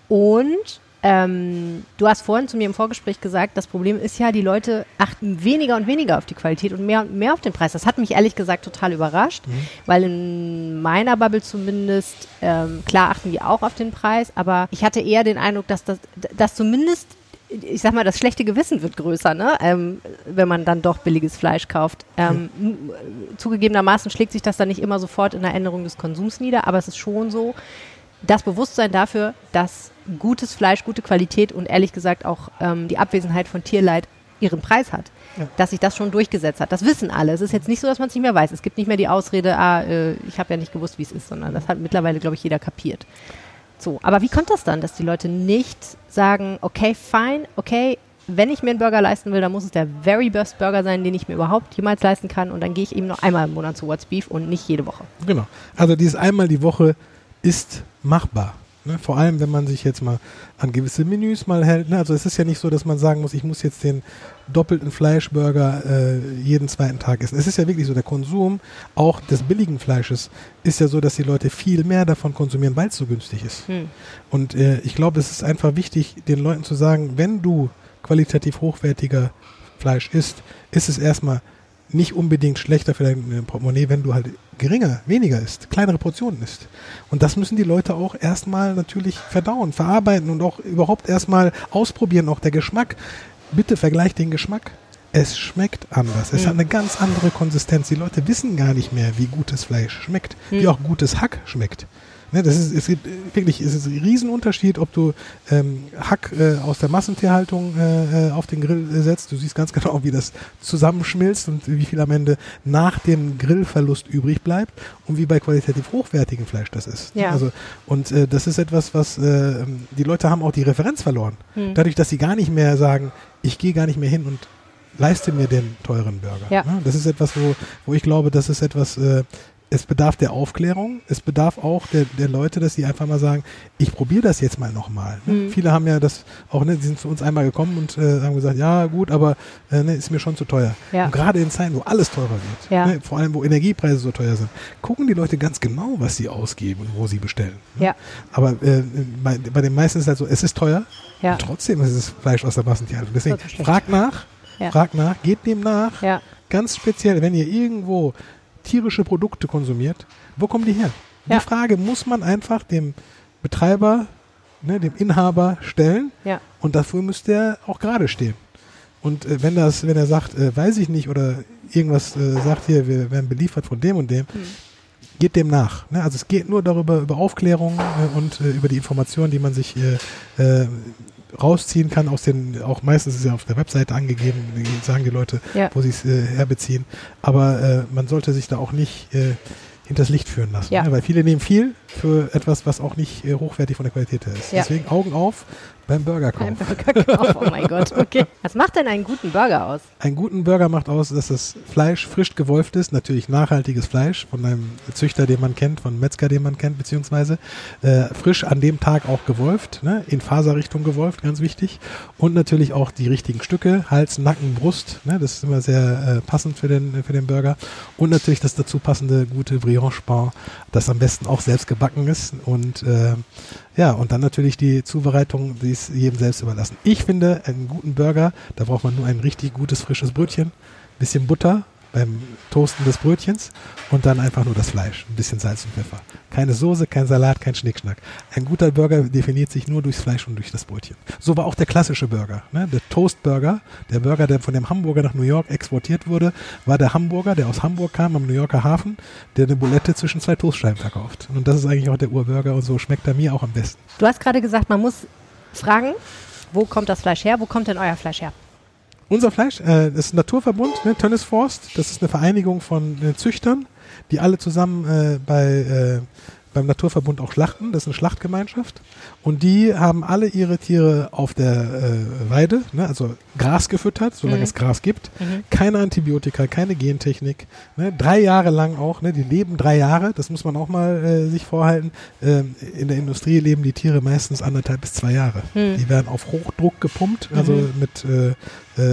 Und ähm, du hast vorhin zu mir im Vorgespräch gesagt, das Problem ist ja, die Leute achten weniger und weniger auf die Qualität und mehr und mehr auf den Preis. Das hat mich ehrlich gesagt total überrascht, weil in meiner Bubble zumindest, ähm, klar achten die auch auf den Preis, aber ich hatte eher den Eindruck, dass das dass zumindest ich sag mal, das schlechte Gewissen wird größer, ne? Ähm, wenn man dann doch billiges Fleisch kauft. Ähm, m- Zugegebenermaßen schlägt sich das dann nicht immer sofort in der Änderung des Konsums nieder, aber es ist schon so, das Bewusstsein dafür, dass gutes Fleisch, gute Qualität und ehrlich gesagt auch ähm, die Abwesenheit von Tierleid ihren Preis hat, Ja. dass sich das schon durchgesetzt hat. Das wissen alle. Es ist jetzt nicht so, dass man es nicht mehr weiß. Es gibt nicht mehr die Ausrede, ah, äh, ich habe ja nicht gewusst, wie es ist, sondern das hat mittlerweile, glaube ich, jeder kapiert. So, aber wie kommt das dann, dass die Leute nicht sagen, okay, fine, okay, wenn ich mir einen Burger leisten will, dann muss es der very best Burger sein, den ich mir überhaupt jemals leisten kann und dann gehe ich eben noch einmal im Monat zu What's Beef und nicht jede Woche. Genau. Also dieses einmal die Woche ist machbar. Ne? Vor allem, wenn man sich jetzt mal an gewisse Menüs mal hält. Ne? Also es ist ja nicht so, dass man sagen muss, ich muss jetzt den doppelten Fleischburger äh, jeden zweiten Tag essen. Es ist ja wirklich so, der Konsum auch des billigen Fleisches ist ja so, dass die Leute viel mehr davon konsumieren, weil es so günstig ist. Hm. Und äh, ich glaube, es ist einfach wichtig, den Leuten zu sagen, wenn du qualitativ hochwertiger Fleisch isst, ist es erstmal nicht unbedingt schlechter für dein äh, Portemonnaie, wenn du halt geringer, weniger isst, kleinere Portionen isst. Und das müssen die Leute auch erstmal natürlich verdauen, verarbeiten und auch überhaupt erstmal ausprobieren, auch der Geschmack. Bitte vergleich den Geschmack. Es schmeckt anders. Es Mhm. hat eine ganz andere Konsistenz. Die Leute wissen gar nicht mehr, wie gutes Fleisch schmeckt, wie Mhm. auch gutes Hack schmeckt. Ne, das ist, es gibt äh, wirklich, es ist ein Riesenunterschied, ob du ähm, Hack äh, aus der Massentierhaltung äh, äh, auf den Grill äh, setzt. Du siehst ganz genau, wie das zusammenschmilzt und wie viel am Ende nach dem Grillverlust übrig bleibt und wie bei qualitativ hochwertigem Fleisch das ist. Ja. Also, und äh, das ist etwas, was äh, die Leute haben auch die Referenz verloren. Hm. Dadurch, dass sie gar nicht mehr sagen, ich gehe gar nicht mehr hin und leiste mir den teuren Burger. Ja. Ne? Das ist etwas, wo, wo ich glaube, das ist etwas, äh, es bedarf der Aufklärung, es bedarf auch der, der Leute, dass sie einfach mal sagen, ich probiere das jetzt mal nochmal. Ne? Mhm. Viele haben ja das auch, ne, die sind zu uns einmal gekommen und äh, haben gesagt, ja gut, aber äh, ne, ist mir schon zu teuer. Ja. Und gerade in Zeiten, wo alles teurer wird, Ja. ne, vor allem wo Energiepreise so teuer sind, gucken die Leute ganz genau, was sie ausgeben und wo sie bestellen. Ne? Ja. Aber äh, bei, bei den meisten ist es halt so, es ist teuer, Ja. und trotzdem ist es Fleisch aus der Massentierhaltung. Deswegen fragt nach, Ja. fragt nach, geht dem nach. Ja. Ganz speziell, wenn ihr irgendwo tierische Produkte konsumiert, wo kommen die her? Ja. Die Frage muss man einfach dem Betreiber, ne, dem Inhaber stellen Ja. und dafür müsste er auch gerade stehen. Und äh, wenn das, wenn er sagt, äh, weiß ich nicht oder irgendwas äh, sagt hier, wir werden beliefert von dem und dem, Hm. geht dem nach. Ne? Also es geht nur darüber über Aufklärung äh, und äh, über die Informationen, die man sich äh, rausziehen kann aus den, auch meistens ist ja auf der Webseite angegeben, sagen die Leute, Ja. wo sie es äh, herbeziehen. Aber äh, man sollte sich da auch nicht äh, hinters Licht führen lassen. Ja. Ne? Weil viele nehmen viel für etwas, was auch nicht äh, hochwertig von der Qualität her ist. Ja. Deswegen Augen auf beim Burger Ein kaufen. Burger kaufen. Oh mein Gott. Okay. Was macht denn einen guten Burger aus? Einen guten Burger macht aus, dass das Fleisch frisch gewolft ist, natürlich nachhaltiges Fleisch von einem Züchter, den man kennt, von einem Metzger, den man kennt, beziehungsweise äh, frisch an dem Tag auch gewolft, ne? in Faserrichtung gewolft, ganz wichtig. Und natürlich auch die richtigen Stücke, Hals, Nacken, Brust, ne? das ist immer sehr äh, passend für den, für den Burger. Und natürlich das dazu passende gute Brioche-Pain, das am besten auch selbst gebacken ist. Und äh, ja, und dann natürlich die Zubereitung, die ist jedem selbst überlassen. Ich finde, einen guten Burger, da braucht man nur ein richtig gutes, frisches Brötchen, bisschen Butter beim Toasten des Brötchens und dann einfach nur das Fleisch, ein bisschen Salz und Pfeffer. Keine Soße, kein Salat, kein Schnickschnack. Ein guter Burger definiert sich nur durchs Fleisch und durch das Brötchen. So war auch der klassische Burger. Ne? Der Toast Burger, der Burger, der von dem Hamburger nach New York exportiert wurde, war der Hamburger, der aus Hamburg kam, am New Yorker Hafen, der eine Bulette zwischen zwei Toastscheiben verkauft. Und das ist eigentlich auch der Urburger und so schmeckt er mir auch am besten. Du hast gerade gesagt, man muss fragen, wo kommt das Fleisch her? Wo kommt denn euer Fleisch her? Unser Fleisch, äh, ist ein Naturverbund, ne, Tönnes Forst. Das ist eine Vereinigung von äh, Züchtern, die alle zusammen äh, bei beim Naturverbund auch Schlachten, das ist eine Schlachtgemeinschaft. Und die haben alle ihre Tiere auf der äh, Weide, ne, also Gras gefüttert, solange Mhm. es Gras gibt. Mhm. Keine Antibiotika, keine Gentechnik. Ne, drei Jahre lang auch, ne, die leben drei Jahre, das muss man auch mal äh, sich vorhalten. Ähm, in der Industrie leben die Tiere meistens anderthalb bis zwei Jahre. Mhm. Die werden auf Hochdruck gepumpt, also Mhm. mit äh,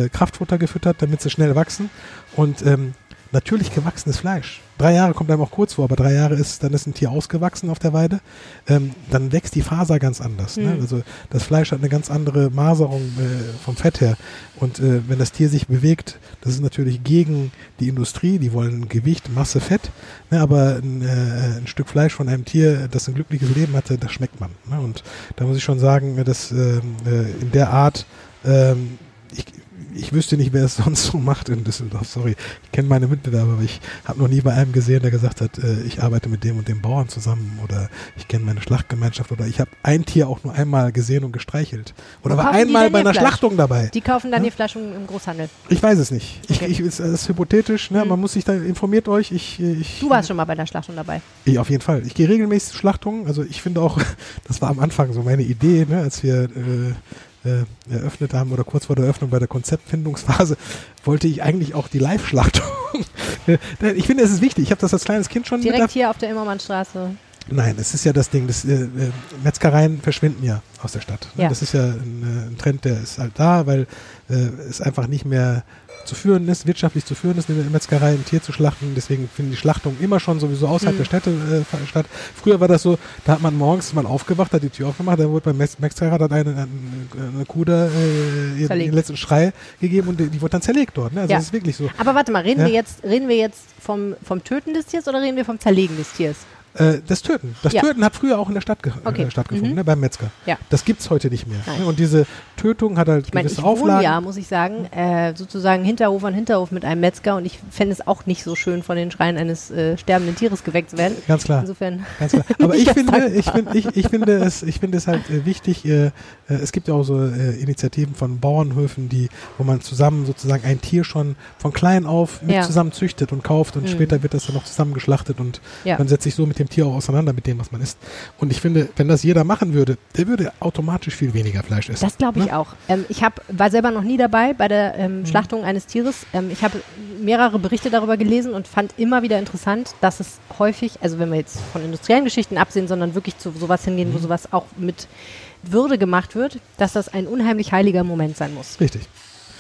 äh, Kraftfutter gefüttert, damit sie schnell wachsen. Und ähm, natürlich gewachsenes Fleisch. Drei Jahre kommt einem auch kurz vor, aber drei Jahre ist, dann ist ein Tier ausgewachsen auf der Weide. Ähm, dann wächst die Faser ganz anders. Ne? Mhm. Also das Fleisch hat eine ganz andere Maserung äh, vom Fett her. Und äh, wenn das Tier sich bewegt, das ist natürlich gegen die Industrie, die wollen Gewicht, Masse, Fett. Ne? Aber ein, äh, ein Stück Fleisch von einem Tier, das ein glückliches Leben hatte, das schmeckt man. Ne? Und da muss ich schon sagen, dass ähm, äh, in der Art ähm, ich, ich wüsste nicht, wer es sonst so macht in Düsseldorf. Sorry, ich kenne meine Mitbewerber, aber ich habe noch nie bei einem gesehen, der gesagt hat, äh, ich arbeite mit dem und dem Bauern zusammen oder ich kenne meine Schlachtgemeinschaft oder ich habe ein Tier auch nur einmal gesehen und gestreichelt oder war die einmal bei einer Fleisch? Schlachtung dabei. Die kaufen dann Ja. ihr Fleisch im Großhandel. Ich weiß es nicht. Ich, Okay. ich, es ist hypothetisch, ne? Mhm. man muss sich da informiert euch. Ich, ich, Du warst schon mal bei der Schlachtung dabei. ich, auf jeden Fall. Ich gehe regelmäßig zu Schlachtungen. Also ich finde auch, das war am Anfang so meine Idee, ne, als wir äh, äh, eröffnet haben oder kurz vor der Eröffnung bei der Konzeptfindungsphase, wollte ich eigentlich auch die Live-Schlachtung. ich finde, es ist wichtig. Ich habe das als kleines Kind schon Direkt hier auf der Immermannstraße. Nein, es ist ja das Ding, das, äh, äh, Metzgereien verschwinden ja aus der Stadt. Ne? Ja. Das ist ja ein, äh, ein Trend, der ist halt da, weil äh, es einfach nicht mehr zu führen ist, wirtschaftlich zu führen ist, eine Metzgerei ein Tier zu schlachten. Deswegen finden die Schlachtungen immer schon sowieso außerhalb Mhm. der Städte äh, statt. Früher war das so, da hat man morgens mal aufgewacht, hat die Tür aufgemacht, dann wurde beim Metz- Metzger hat eine, eine, eine Kuh da äh, ihren letzten Schrei gegeben und die, die wurde dann zerlegt dort. Ne? Also Ja. das ist wirklich so. Aber warte mal, reden Ja. wir jetzt, reden wir jetzt vom, vom Töten des Tiers oder reden wir vom Zerlegen des Tiers? Äh, das Töten. Das Ja. Töten hat früher auch in der Stadt ge Okay. äh, stattgefunden, Mhm. ne, beim Metzger. Ja. Das gibt's heute nicht mehr. Nein. Ne? Und diese Tötung hat halt Ich meine, gewisse ich wohne Auflagen. ja, muss ich sagen, äh, sozusagen Hinterhof an Hinterhof mit einem Metzger und ich fände es auch nicht so schön, von den Schreien eines äh, sterbenden Tieres geweckt zu werden. Ganz klar. Insofern, Ganz klar. Aber ich finde, ich finde, ich, ich finde es, ich finde es halt äh, wichtig. Es gibt ja auch so Initiativen von Bauernhöfen, die, wo man zusammen sozusagen ein Tier schon von klein auf mit Ja. zusammen züchtet und kauft und Mhm. später wird das dann noch zusammen geschlachtet und man setzt sich so mit dem Tier auch auseinander mit dem, was man isst. Und ich finde, wenn das jeder machen würde, der würde automatisch viel weniger Fleisch essen. Das glaube ich Ne? auch. Ähm, ich hab, war selber noch nie dabei bei der ähm, Mhm. Schlachtung eines Tieres. Ähm, ich habe mehrere Berichte darüber gelesen und fand immer wieder interessant, dass es häufig, also wenn wir jetzt von industriellen Geschichten absehen, sondern wirklich zu sowas hingehen, Mhm. wo sowas auch mit Würde gemacht wird, dass das ein unheimlich heiliger Moment sein muss. Richtig.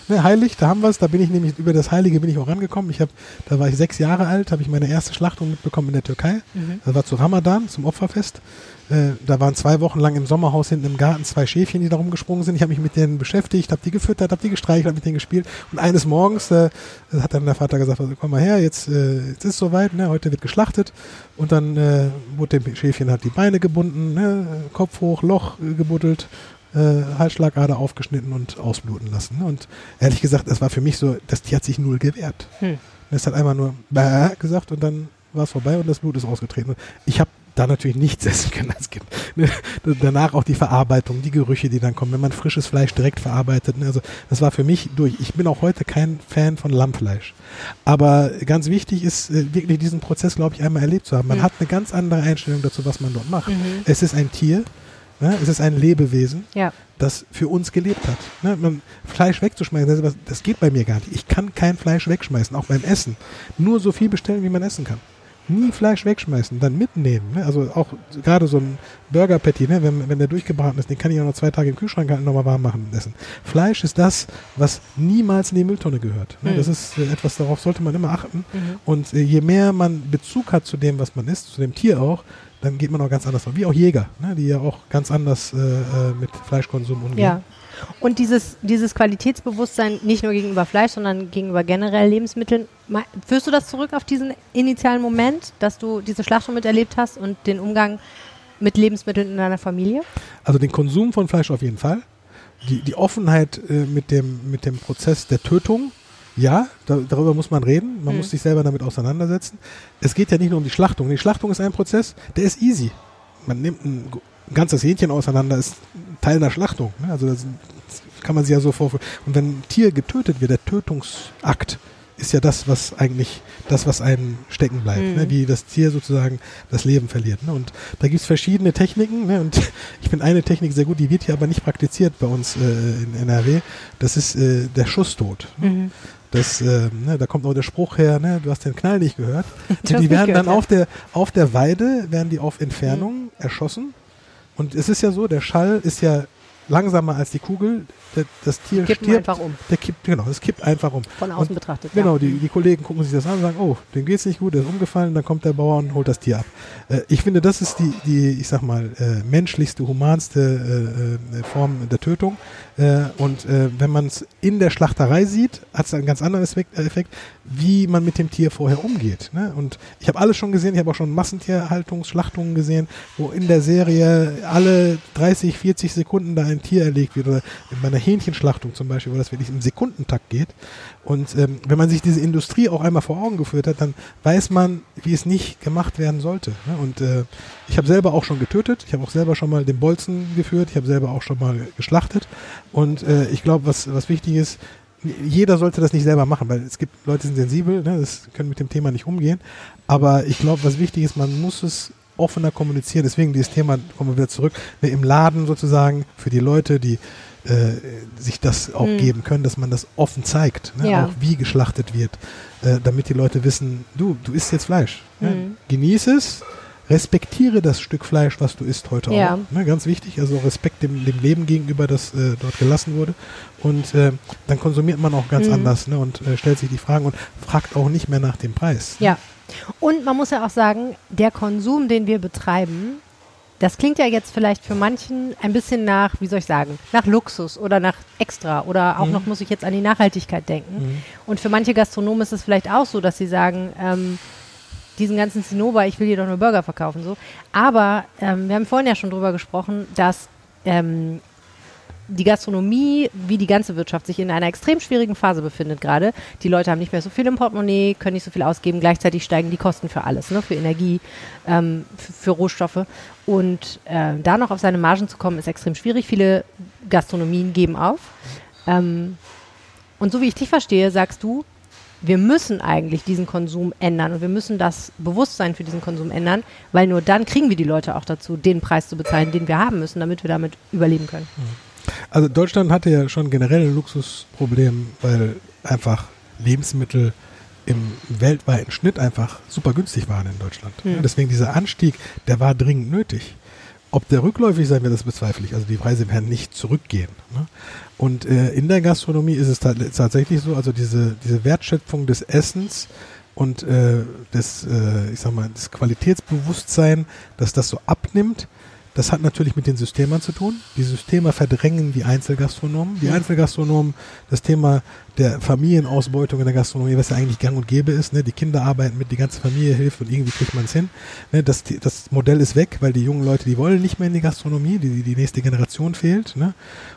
Ne, heilig, da haben wir es. Da bin ich nämlich über das Heilige bin ich auch rangekommen. Ich habe, da war ich sechs Jahre alt, habe ich meine erste Schlachtung mitbekommen in der Türkei. Mhm. Das war zu Ramadan, zum Opferfest. Äh, da waren zwei Wochen lang im Sommerhaus hinten im Garten zwei Schäfchen, die da rumgesprungen sind. Ich habe mich mit denen beschäftigt, habe die gefüttert, habe die gestreichelt, habe mit denen gespielt. Und eines Morgens äh, hat dann der Vater gesagt, also, komm mal her, jetzt, äh, jetzt ist soweit, ne, heute wird geschlachtet. Und dann äh, wurde dem Schäfchen halt die Beine gebunden, ne, Kopf hoch, Loch äh, gebuddelt, äh, Halsschlagader aufgeschnitten und ausbluten lassen. Und ehrlich gesagt, das war für mich so, das Tier hat sich null gewehrt. Hm. Es hat einmal nur Bäh gesagt und dann war es vorbei und das Blut ist ausgetreten. Ich habe da natürlich nichts essen können als Kind. Ne? Danach auch die Verarbeitung, die Gerüche, die dann kommen, wenn man frisches Fleisch direkt verarbeitet. Ne? Also das war für mich durch. Ich bin auch heute kein Fan von Lammfleisch. Aber ganz wichtig ist äh, wirklich diesen Prozess, glaube ich, einmal erlebt zu haben. Man Mhm. hat eine ganz andere Einstellung dazu, was man dort macht. Mhm. Es ist ein Tier, ne? es ist ein Lebewesen Ja. das für uns gelebt hat. Ne? Man, Fleisch wegzuschmeißen, das, das geht bei mir gar nicht. Ich kann kein Fleisch wegschmeißen, auch beim Essen. Nur so viel bestellen, wie man essen kann. Nie Fleisch wegschmeißen, dann mitnehmen. Ne? Also auch gerade so ein Burger Patty, ne? wenn, wenn der durchgebraten ist, den kann ich auch noch zwei Tage im Kühlschrank halten, nochmal warm machen und essen. Fleisch ist das, was niemals in die Mülltonne gehört. Mhm. Das ist äh, etwas, darauf sollte man immer achten. Mhm. Und äh, je mehr man Bezug hat zu dem, was man isst, zu dem Tier auch, dann geht man auch ganz anders vor. Wie auch Jäger, ne? die ja auch ganz anders äh, äh, mit Fleischkonsum umgehen. Ja. Und dieses, dieses Qualitätsbewusstsein nicht nur gegenüber Fleisch, sondern gegenüber generell Lebensmitteln, führst du das zurück auf diesen initialen Moment, dass du diese Schlachtung miterlebt hast und den Umgang mit Lebensmitteln in deiner Familie? Also den Konsum von Fleisch auf jeden Fall. Die, die Offenheit äh, mit, dem, mit dem Prozess der Tötung, ja, da, darüber muss man reden. Man Mhm. muss sich selber damit auseinandersetzen. Es geht ja nicht nur um die Schlachtung. Die Schlachtung ist ein Prozess, der ist easy. Man nimmt ein, ganzes Hähnchen auseinander, ist Teil einer Schlachtung. Ne? Also das, das kann man sich ja so vorstellen. Und wenn ein Tier getötet wird, der Tötungsakt, ist ja das, was eigentlich, das, was einem stecken bleibt, mhm. ne? wie das Tier sozusagen das Leben verliert. Ne? Und da gibt's verschiedene Techniken ne? und ich finde eine Technik sehr gut, die wird hier aber nicht praktiziert bei uns äh, in NRW. Das ist äh, der Schusstod. Ne? Mhm. Das, äh, ne, da kommt auch der Spruch her, ne, du hast den Knall nicht gehört. die werden gehört, dann ja. auf der auf der Weide werden die auf Entfernung mhm. erschossen. Und es ist ja so, der Schall ist ja langsamer als die Kugel das Tier Kippen stirbt. einfach um. Der kippt, genau, es kippt einfach um. Von außen und, betrachtet. Genau, ja. die, die Kollegen gucken sich das an und sagen, oh, dem geht's nicht gut, der ist umgefallen, dann kommt der Bauer und holt das Tier ab. Äh, ich finde, das ist die, die, ich sag mal, äh, menschlichste, humanste äh, äh Form der Tötung. Äh, und äh, wenn man es in der Schlachterei sieht, hat es einen ganz anderen Effekt, wie man mit dem Tier vorher umgeht. Ne? Und ich habe alles schon gesehen, ich habe auch schon Massentierhaltungsschlachtungen gesehen, wo in der Serie alle 30, 40 Sekunden da ein Tier erlegt wird oder bei einer Hähnchenschlachtung zum Beispiel, wo das wirklich im Sekundentakt geht. Und ähm, wenn man sich diese Industrie auch einmal vor Augen geführt hat, dann weiß man, wie es nicht gemacht werden sollte. Ne? Und äh, ich habe selber auch schon getötet, ich habe auch selber schon mal den Bolzen geführt, ich habe selber auch schon mal geschlachtet. Und äh, ich glaube, was, was wichtig ist, jeder sollte das nicht selber machen, weil es gibt Leute, die sind sensibel, ne, das können mit dem Thema nicht umgehen. Aber ich glaube, was wichtig ist, man muss es offener kommunizieren. Deswegen dieses Thema, kommen wir wieder zurück, ne, im Laden sozusagen für die Leute, die äh, sich das auch mhm. geben können, dass man das offen zeigt, ne? ja. auch wie geschlachtet wird, äh, damit die Leute wissen, du, du isst jetzt Fleisch. Mhm. Ne? Genieß es, respektiere das Stück Fleisch, was du isst heute ja. auch. Ne? Ganz wichtig, also Respekt dem, dem Leben gegenüber, das äh, dort gelassen wurde. Und äh, dann konsumiert man auch ganz mhm. anders ne? und äh, stellt sich die Fragen und fragt auch nicht mehr nach dem Preis. Ja. Und man muss ja auch sagen, der Konsum, den wir betreiben, das klingt ja jetzt vielleicht für manchen ein bisschen nach, wie soll ich sagen, nach Luxus oder nach Extra oder auch mhm. noch muss ich jetzt an die Nachhaltigkeit denken. Mhm. Und für manche Gastronomen ist es vielleicht auch so, dass sie sagen, ähm, diesen ganzen Zinnober, ich will hier doch nur Burger verkaufen, so. Aber ähm, wir haben vorhin ja schon drüber gesprochen, dass ähm, die Gastronomie, wie die ganze Wirtschaft, sich in einer extrem schwierigen Phase befindet gerade. Die Leute haben nicht mehr so viel im Portemonnaie, können nicht so viel ausgeben. Gleichzeitig steigen die Kosten für alles, ne? für Energie, ähm, für, Rohstoffe. Und äh, da noch auf seine Margen zu kommen, ist extrem schwierig. Viele Gastronomien geben auf. Ähm, und so wie ich dich verstehe, sagst du, wir müssen eigentlich diesen Konsum ändern und wir müssen das Bewusstsein für diesen Konsum ändern, weil nur dann kriegen wir die Leute auch dazu, den Preis zu bezahlen, den wir haben müssen, damit wir damit überleben können. Mhm. Also Deutschland hatte ja schon generell ein Luxusproblem, weil einfach Lebensmittel im weltweiten Schnitt einfach super günstig waren in Deutschland. Mhm. Deswegen dieser Anstieg, der war dringend nötig. Ob der rückläufig sein wird, das bezweifle ich. Also die Preise werden nicht zurückgehen. Ne? Und äh, in der Gastronomie ist es tatsächlich so, also diese, diese Wertschöpfung des Essens und äh, des, äh, ich sag mal, das Qualitätsbewusstsein, dass das so abnimmt, das hat natürlich mit den Systemen zu tun. Die Systeme verdrängen die Einzelgastronomen. Die Einzelgastronomen, das Thema der Familienausbeutung in der Gastronomie, was ja eigentlich gang und gäbe ist. Ne? Die Kinder arbeiten mit, die ganze Familie hilft und irgendwie kriegt man es hin. Ne? Das, das Modell ist weg, weil die jungen Leute, die wollen nicht mehr in die Gastronomie, die, die nächste Generation fehlt. Ne?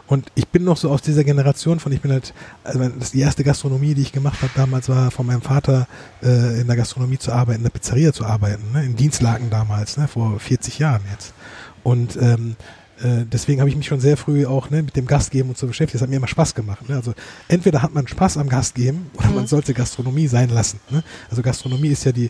Und ich bin noch so aus dieser Generation von, ich bin halt, also das die erste Gastronomie, die ich gemacht habe damals, war von meinem Vater äh, in der Gastronomie zu arbeiten, in der Pizzeria zu arbeiten, ne? in Dienstlagen damals, ne? vor 40 Jahren jetzt. Und ähm, äh, deswegen habe ich mich schon sehr früh auch ne, mit dem Gastgeben und so beschäftigt. Das hat mir immer Spaß gemacht. Ne? Also entweder hat man Spaß am Gastgeben oder mhm. man sollte Gastronomie sein lassen. Ne? Also Gastronomie ist ja die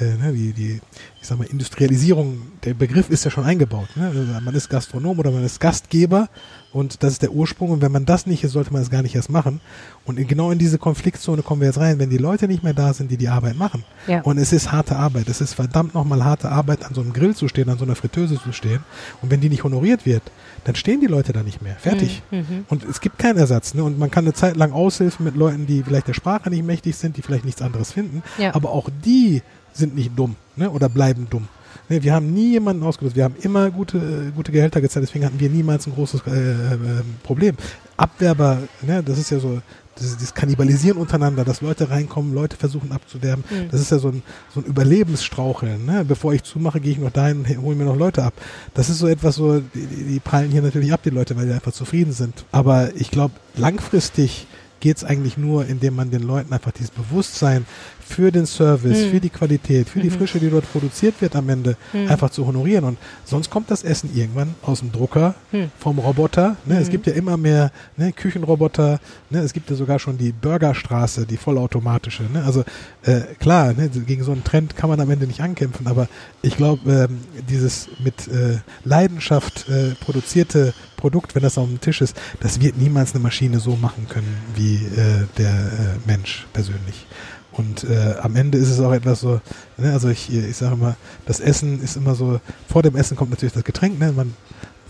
äh, ne, die, die, ich sag mal, Industrialisierung, der Begriff ist ja schon eingebaut. Ne? Also man ist Gastronom oder man ist Gastgeber und das ist der Ursprung. Und wenn man das nicht ist, sollte man es gar nicht erst machen. Und in, genau in diese Konfliktzone kommen wir jetzt rein, wenn die Leute nicht mehr da sind, die die Arbeit machen. Ja. Und es ist harte Arbeit. Es ist verdammt nochmal harte Arbeit, an so einem Grill zu stehen, an so einer Fritteuse zu stehen. Und wenn die nicht honoriert wird, dann stehen die Leute da nicht mehr. Fertig. Mhm. mhm. Und es gibt keinen Ersatz. Ne? Und man kann eine Zeit lang aushilfen mit Leuten, die vielleicht der Sprache nicht mächtig sind, die vielleicht nichts anderes finden. Ja. Aber auch die sind nicht dumm ne? oder bleiben dumm. Ne? Wir haben nie jemanden ausgelöst. Wir haben immer gute, äh, gute Gehälter gezahlt, deswegen hatten wir niemals ein großes äh, äh, Problem. Abwerber, ne? das ist ja so, das dieses Kannibalisieren untereinander, dass Leute reinkommen, Leute versuchen abzuwerben. Mhm. Das ist ja so ein, so ein Überlebensstraucheln. Ne? Bevor ich zumache, gehe ich noch dahin und hole mir noch Leute ab. Das ist so etwas so, die, die prallen hier natürlich ab, die Leute, weil die einfach zufrieden sind. Aber ich glaube, langfristig geht es eigentlich nur, indem man den Leuten einfach dieses Bewusstsein für den Service, mhm. für die Qualität, für die mhm. Frische, die dort produziert wird am Ende, mhm. einfach zu honorieren. Und sonst kommt das Essen irgendwann aus dem Drucker, mhm. vom Roboter. Ne? Es mhm. gibt ja immer mehr ne, Küchenroboter. Ne? Es gibt ja sogar schon die Burgerstraße, die vollautomatische. Ne? Also äh, klar, ne, gegen so einen Trend kann man am Ende nicht ankämpfen, aber ich glaube, ähm, dieses mit äh, Leidenschaft äh, produzierte Produkt, wenn das auf dem Tisch ist, das wird niemals eine Maschine so machen können wie äh, der äh, Mensch persönlich. Und äh, am Ende ist es auch etwas so, ne, also ich, ich sage immer, das Essen ist immer so, vor dem Essen kommt natürlich das Getränk, ne? man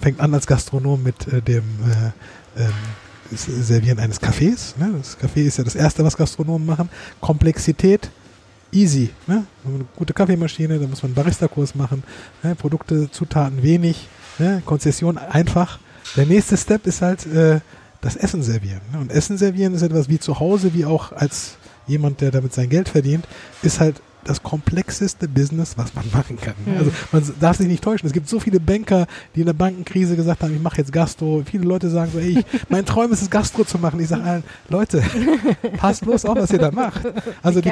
fängt an als Gastronom mit äh, dem äh, ähm, Servieren eines Kaffees. Ne? Das Kaffee ist ja das Erste, was Gastronomen machen. Komplexität, easy. Ne? Eine gute Kaffeemaschine, da muss man einen Barista-Kurs machen. Ne? Produkte, Zutaten wenig, ne? Konzession einfach. Der nächste Step ist halt äh, das Essen servieren. Ne? Und Essen servieren ist etwas wie zu Hause, wie auch als jemand, der damit sein Geld verdient, ist halt das komplexeste Business, was man machen kann. Mhm. Also man darf sich nicht täuschen. Es gibt so viele Banker, die in der Bankenkrise gesagt haben, ich mache jetzt Gastro. Viele Leute sagen so, ey, ich, mein Traum ist es, Gastro zu machen. Ich sage allen, Leute, passt bloß auf, was ihr da macht. Also die,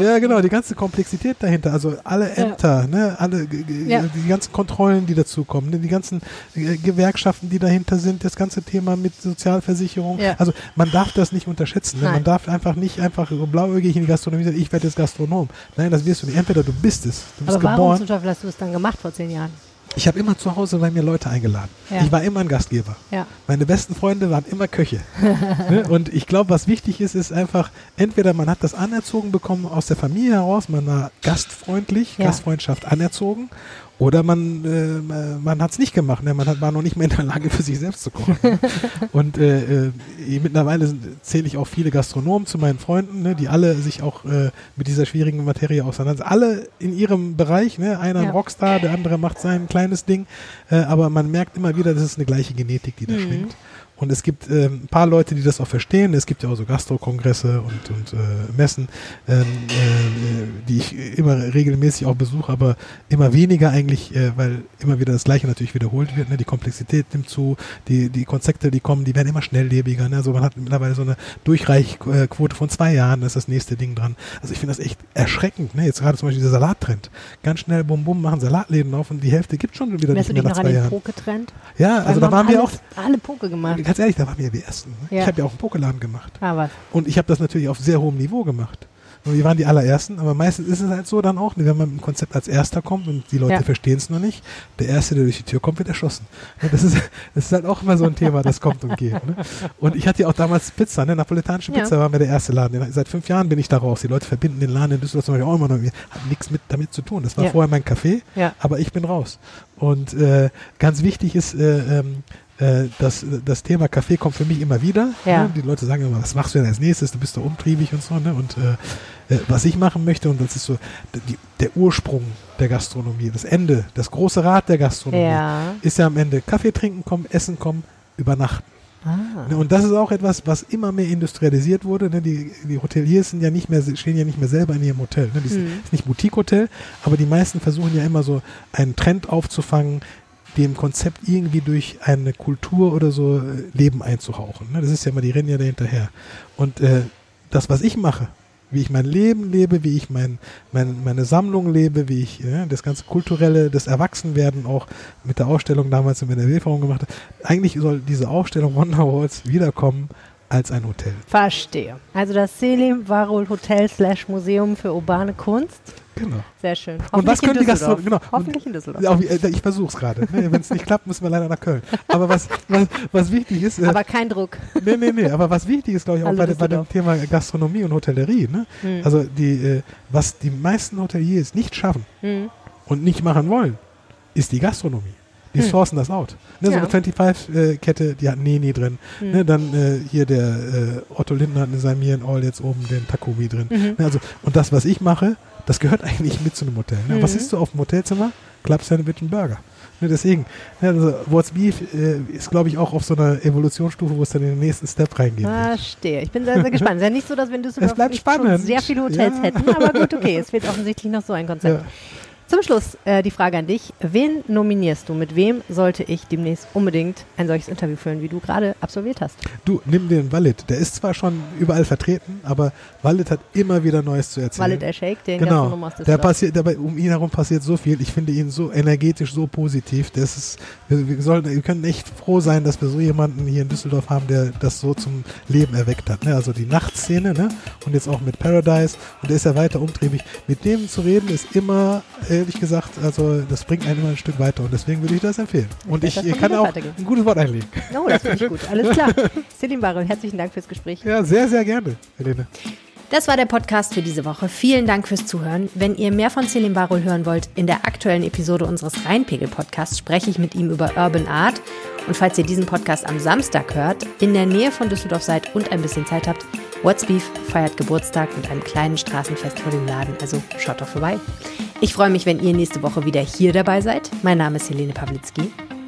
ja, genau, die ganze Komplexität dahinter. Also alle Ämter, ja. ne, alle ja. die ganzen Kontrollen, die dazukommen, ne, die ganzen äh, Gewerkschaften, die dahinter sind, das ganze Thema mit Sozialversicherung. Ja. Also man darf das nicht unterschätzen. Ne? Man darf einfach nicht einfach so blauäugig in die Gastronomie sagen, ich werde jetzt Gastronom. Nein, das wirst du nicht. Entweder du bist es. Du bist Aber warum geboren. zum Teufel hast du es dann gemacht vor zehn Jahren? Ich habe immer zu Hause bei mir Leute eingeladen. Ja. Ich war immer ein Gastgeber. Ja. Meine besten Freunde waren immer Köche. ne? Und ich glaube, was wichtig ist, ist einfach, entweder man hat das anerzogen bekommen aus der Familie heraus, man war gastfreundlich, ja. Gastfreundschaft anerzogen oder man, äh, man hat es nicht gemacht, ne? man hat, war noch nicht mehr in der Lage, für sich selbst zu kochen. und äh, äh, mittlerweile zähle ich auch viele Gastronomen zu meinen Freunden, ne? die alle sich auch äh, mit dieser schwierigen Materie auseinandersetzen. Alle in ihrem Bereich, ne? einer ja. ein Rockstar, der andere macht sein kleines Ding, äh, aber man merkt immer wieder, das ist eine gleiche Genetik, die da mhm. schwingt. Und es gibt äh, ein paar Leute, die das auch verstehen. Es gibt ja auch so Gastro-Kongresse und, und äh, Messen, ähm, äh, die ich immer regelmäßig auch besuche, aber immer weniger eigentlich, äh, weil immer wieder das Gleiche natürlich wiederholt wird. Ne? Die Komplexität nimmt zu, die, die Konzepte, die kommen, die werden immer schnelllebiger. Ne? Also man hat mittlerweile so eine Durchreichquote von zwei Jahren, das ist das nächste Ding dran. Also ich finde das echt erschreckend. Ne? Jetzt gerade zum Beispiel dieser Salattrend. Ganz schnell, bum, bum, machen Salatläden auf und die Hälfte gibt schon wieder Wärst nicht mehr nach zwei Jahren. Poke-Trend? Ja, also da waren wir auch. Alle Poke gemacht ganz ehrlich, da waren wir die Ersten. Ne? Ja. Ich habe ja auch einen Pokeladen gemacht. Ah, was? Und ich habe das natürlich auf sehr hohem Niveau gemacht. Und wir waren die allerersten, aber meistens ist es halt so dann auch, wenn man mit einem Konzept als Erster kommt und die Leute ja. verstehen es noch nicht, der Erste, der durch die Tür kommt, wird erschossen. Das ist, das ist halt auch immer so ein Thema, das kommt und geht. Ne? Und ich hatte ja auch damals Pizza, ne? napolitanische Pizza ja. war mir der erste Laden. Seit fünf Jahren bin ich da raus. Die Leute verbinden den Laden in Düsseldorf zum Beispiel auch immer noch. Hat nichts mit, damit zu tun. Das war ja. vorher mein Café, aber ich bin raus. Und äh, ganz wichtig ist, äh, ähm, äh, das, das Thema Kaffee kommt für mich immer wieder. Ja. Ne? Die Leute sagen immer, was machst du denn als nächstes? Du bist doch umtriebig und so. Ne? Und äh, äh, was ich machen möchte, und das ist so die, der Ursprung der Gastronomie, das Ende, das große Rad der Gastronomie, ja. ist ja am Ende Kaffee trinken kommen, essen kommen, übernachten. Ah. Ne, und das ist auch etwas, was immer mehr industrialisiert wurde. Ne? Die, die Hoteliers sind ja nicht mehr, stehen ja nicht mehr selber in ihrem Hotel. Ne? Das mhm. ist nicht Boutique-Hotel, aber die meisten versuchen ja immer so einen Trend aufzufangen, dem Konzept irgendwie durch eine Kultur oder so äh, Leben einzuhauchen. Ne? Das ist ja immer, die rennen ja dahinterher. Und äh, das, was ich mache, wie ich mein Leben lebe, wie ich mein, mein, meine Sammlung lebe, wie ich ja, das ganze kulturelle, das Erwachsenwerden auch mit der Ausstellung damals im NRW-Forum gemacht habe. Eigentlich soll diese Ausstellung Wonderwalls wiederkommen als ein Hotel. Verstehe. Also das Selim Warul Hotel slash Museum für urbane Kunst. Genau. Sehr schön. Und was können die Gastronomen? Genau. Hoffentlich in Düsseldorf. Äh, ich versuche es gerade. Wenn es nicht klappt, müssen wir leider nach Köln. Aber was, was, was wichtig ist. Äh, aber kein Druck. Nee, nee, nee. Aber was wichtig ist, glaube ich, auch bei, bei, dem Thema Gastronomie und Hotellerie. Ne? Mhm. Also, die, äh, was die meisten Hoteliers nicht schaffen mhm. und nicht machen wollen, ist die Gastronomie. Die hm. sourcen das out. Ne, ja. So eine 25-Kette, äh, die hat Neni drin. Hm. Ne, dann äh, hier der äh, Otto Lindner hat in seinem Mir All jetzt oben den Takumi drin. Mhm. Ne, also, und das, was ich mache, das gehört eigentlich mit zu einem Hotel. Ne? Mhm. Was ist du auf dem Hotelzimmer? Club Sandwich und Burger. Ne, deswegen, ne, also What's Beef äh, ist, glaube ich, auch auf so einer Evolutionsstufe, wo es dann in den nächsten Step reingeht. Verstehe. Ich bin sehr, sehr gespannt. Es ist ja nicht so, dass in Düsseldorf es bleibt spannend. sehr viele Hotels ja. hätten, aber gut, okay, es wird offensichtlich noch so ein Konzept. Ja. Zum Schluss äh, die Frage an dich. Wen nominierst du? Mit wem sollte ich demnächst unbedingt ein solches Interview führen, wie du gerade absolviert hast? Du, nimm den Walid. Der ist zwar schon überall vertreten, aber Walid hat immer wieder Neues zu erzählen. Walid Shake, den genau. Gastronom aus Der passiert, dabei, um ihn herum passiert so viel. Ich finde ihn so energetisch, so positiv. Das ist, wir, wir, sollen, wir können echt froh sein, dass wir so jemanden hier in Düsseldorf haben, der das so zum Leben erweckt hat. Ne? Also die Nachtszene ne? und jetzt auch mit Paradise. Und der ist ja weiter umtriebig. Mit dem zu reden ist immer, ehrlich gesagt, also das bringt einen immer ein Stück weiter. Und deswegen würde ich das empfehlen. Und ich von kann auch ein gutes Wort einlegen. Oh, das finde ich gut. Alles klar. Selim Barel, herzlichen Dank fürs Gespräch. Ja, sehr, sehr gerne, Helene. Das war der Podcast für diese Woche. Vielen Dank fürs Zuhören. Wenn ihr mehr von Selim Barul hören wollt, in der aktuellen Episode unseres Rheinpegel-Podcasts spreche ich mit ihm über Urban Art. Und falls ihr diesen Podcast am Samstag hört, in der Nähe von Düsseldorf seid und ein bisschen Zeit habt, What's Beef feiert Geburtstag mit einem kleinen Straßenfest vor dem Laden. Also schaut doch vorbei. Ich freue mich, wenn ihr nächste Woche wieder hier dabei seid. Mein Name ist Helene Pawlitzki.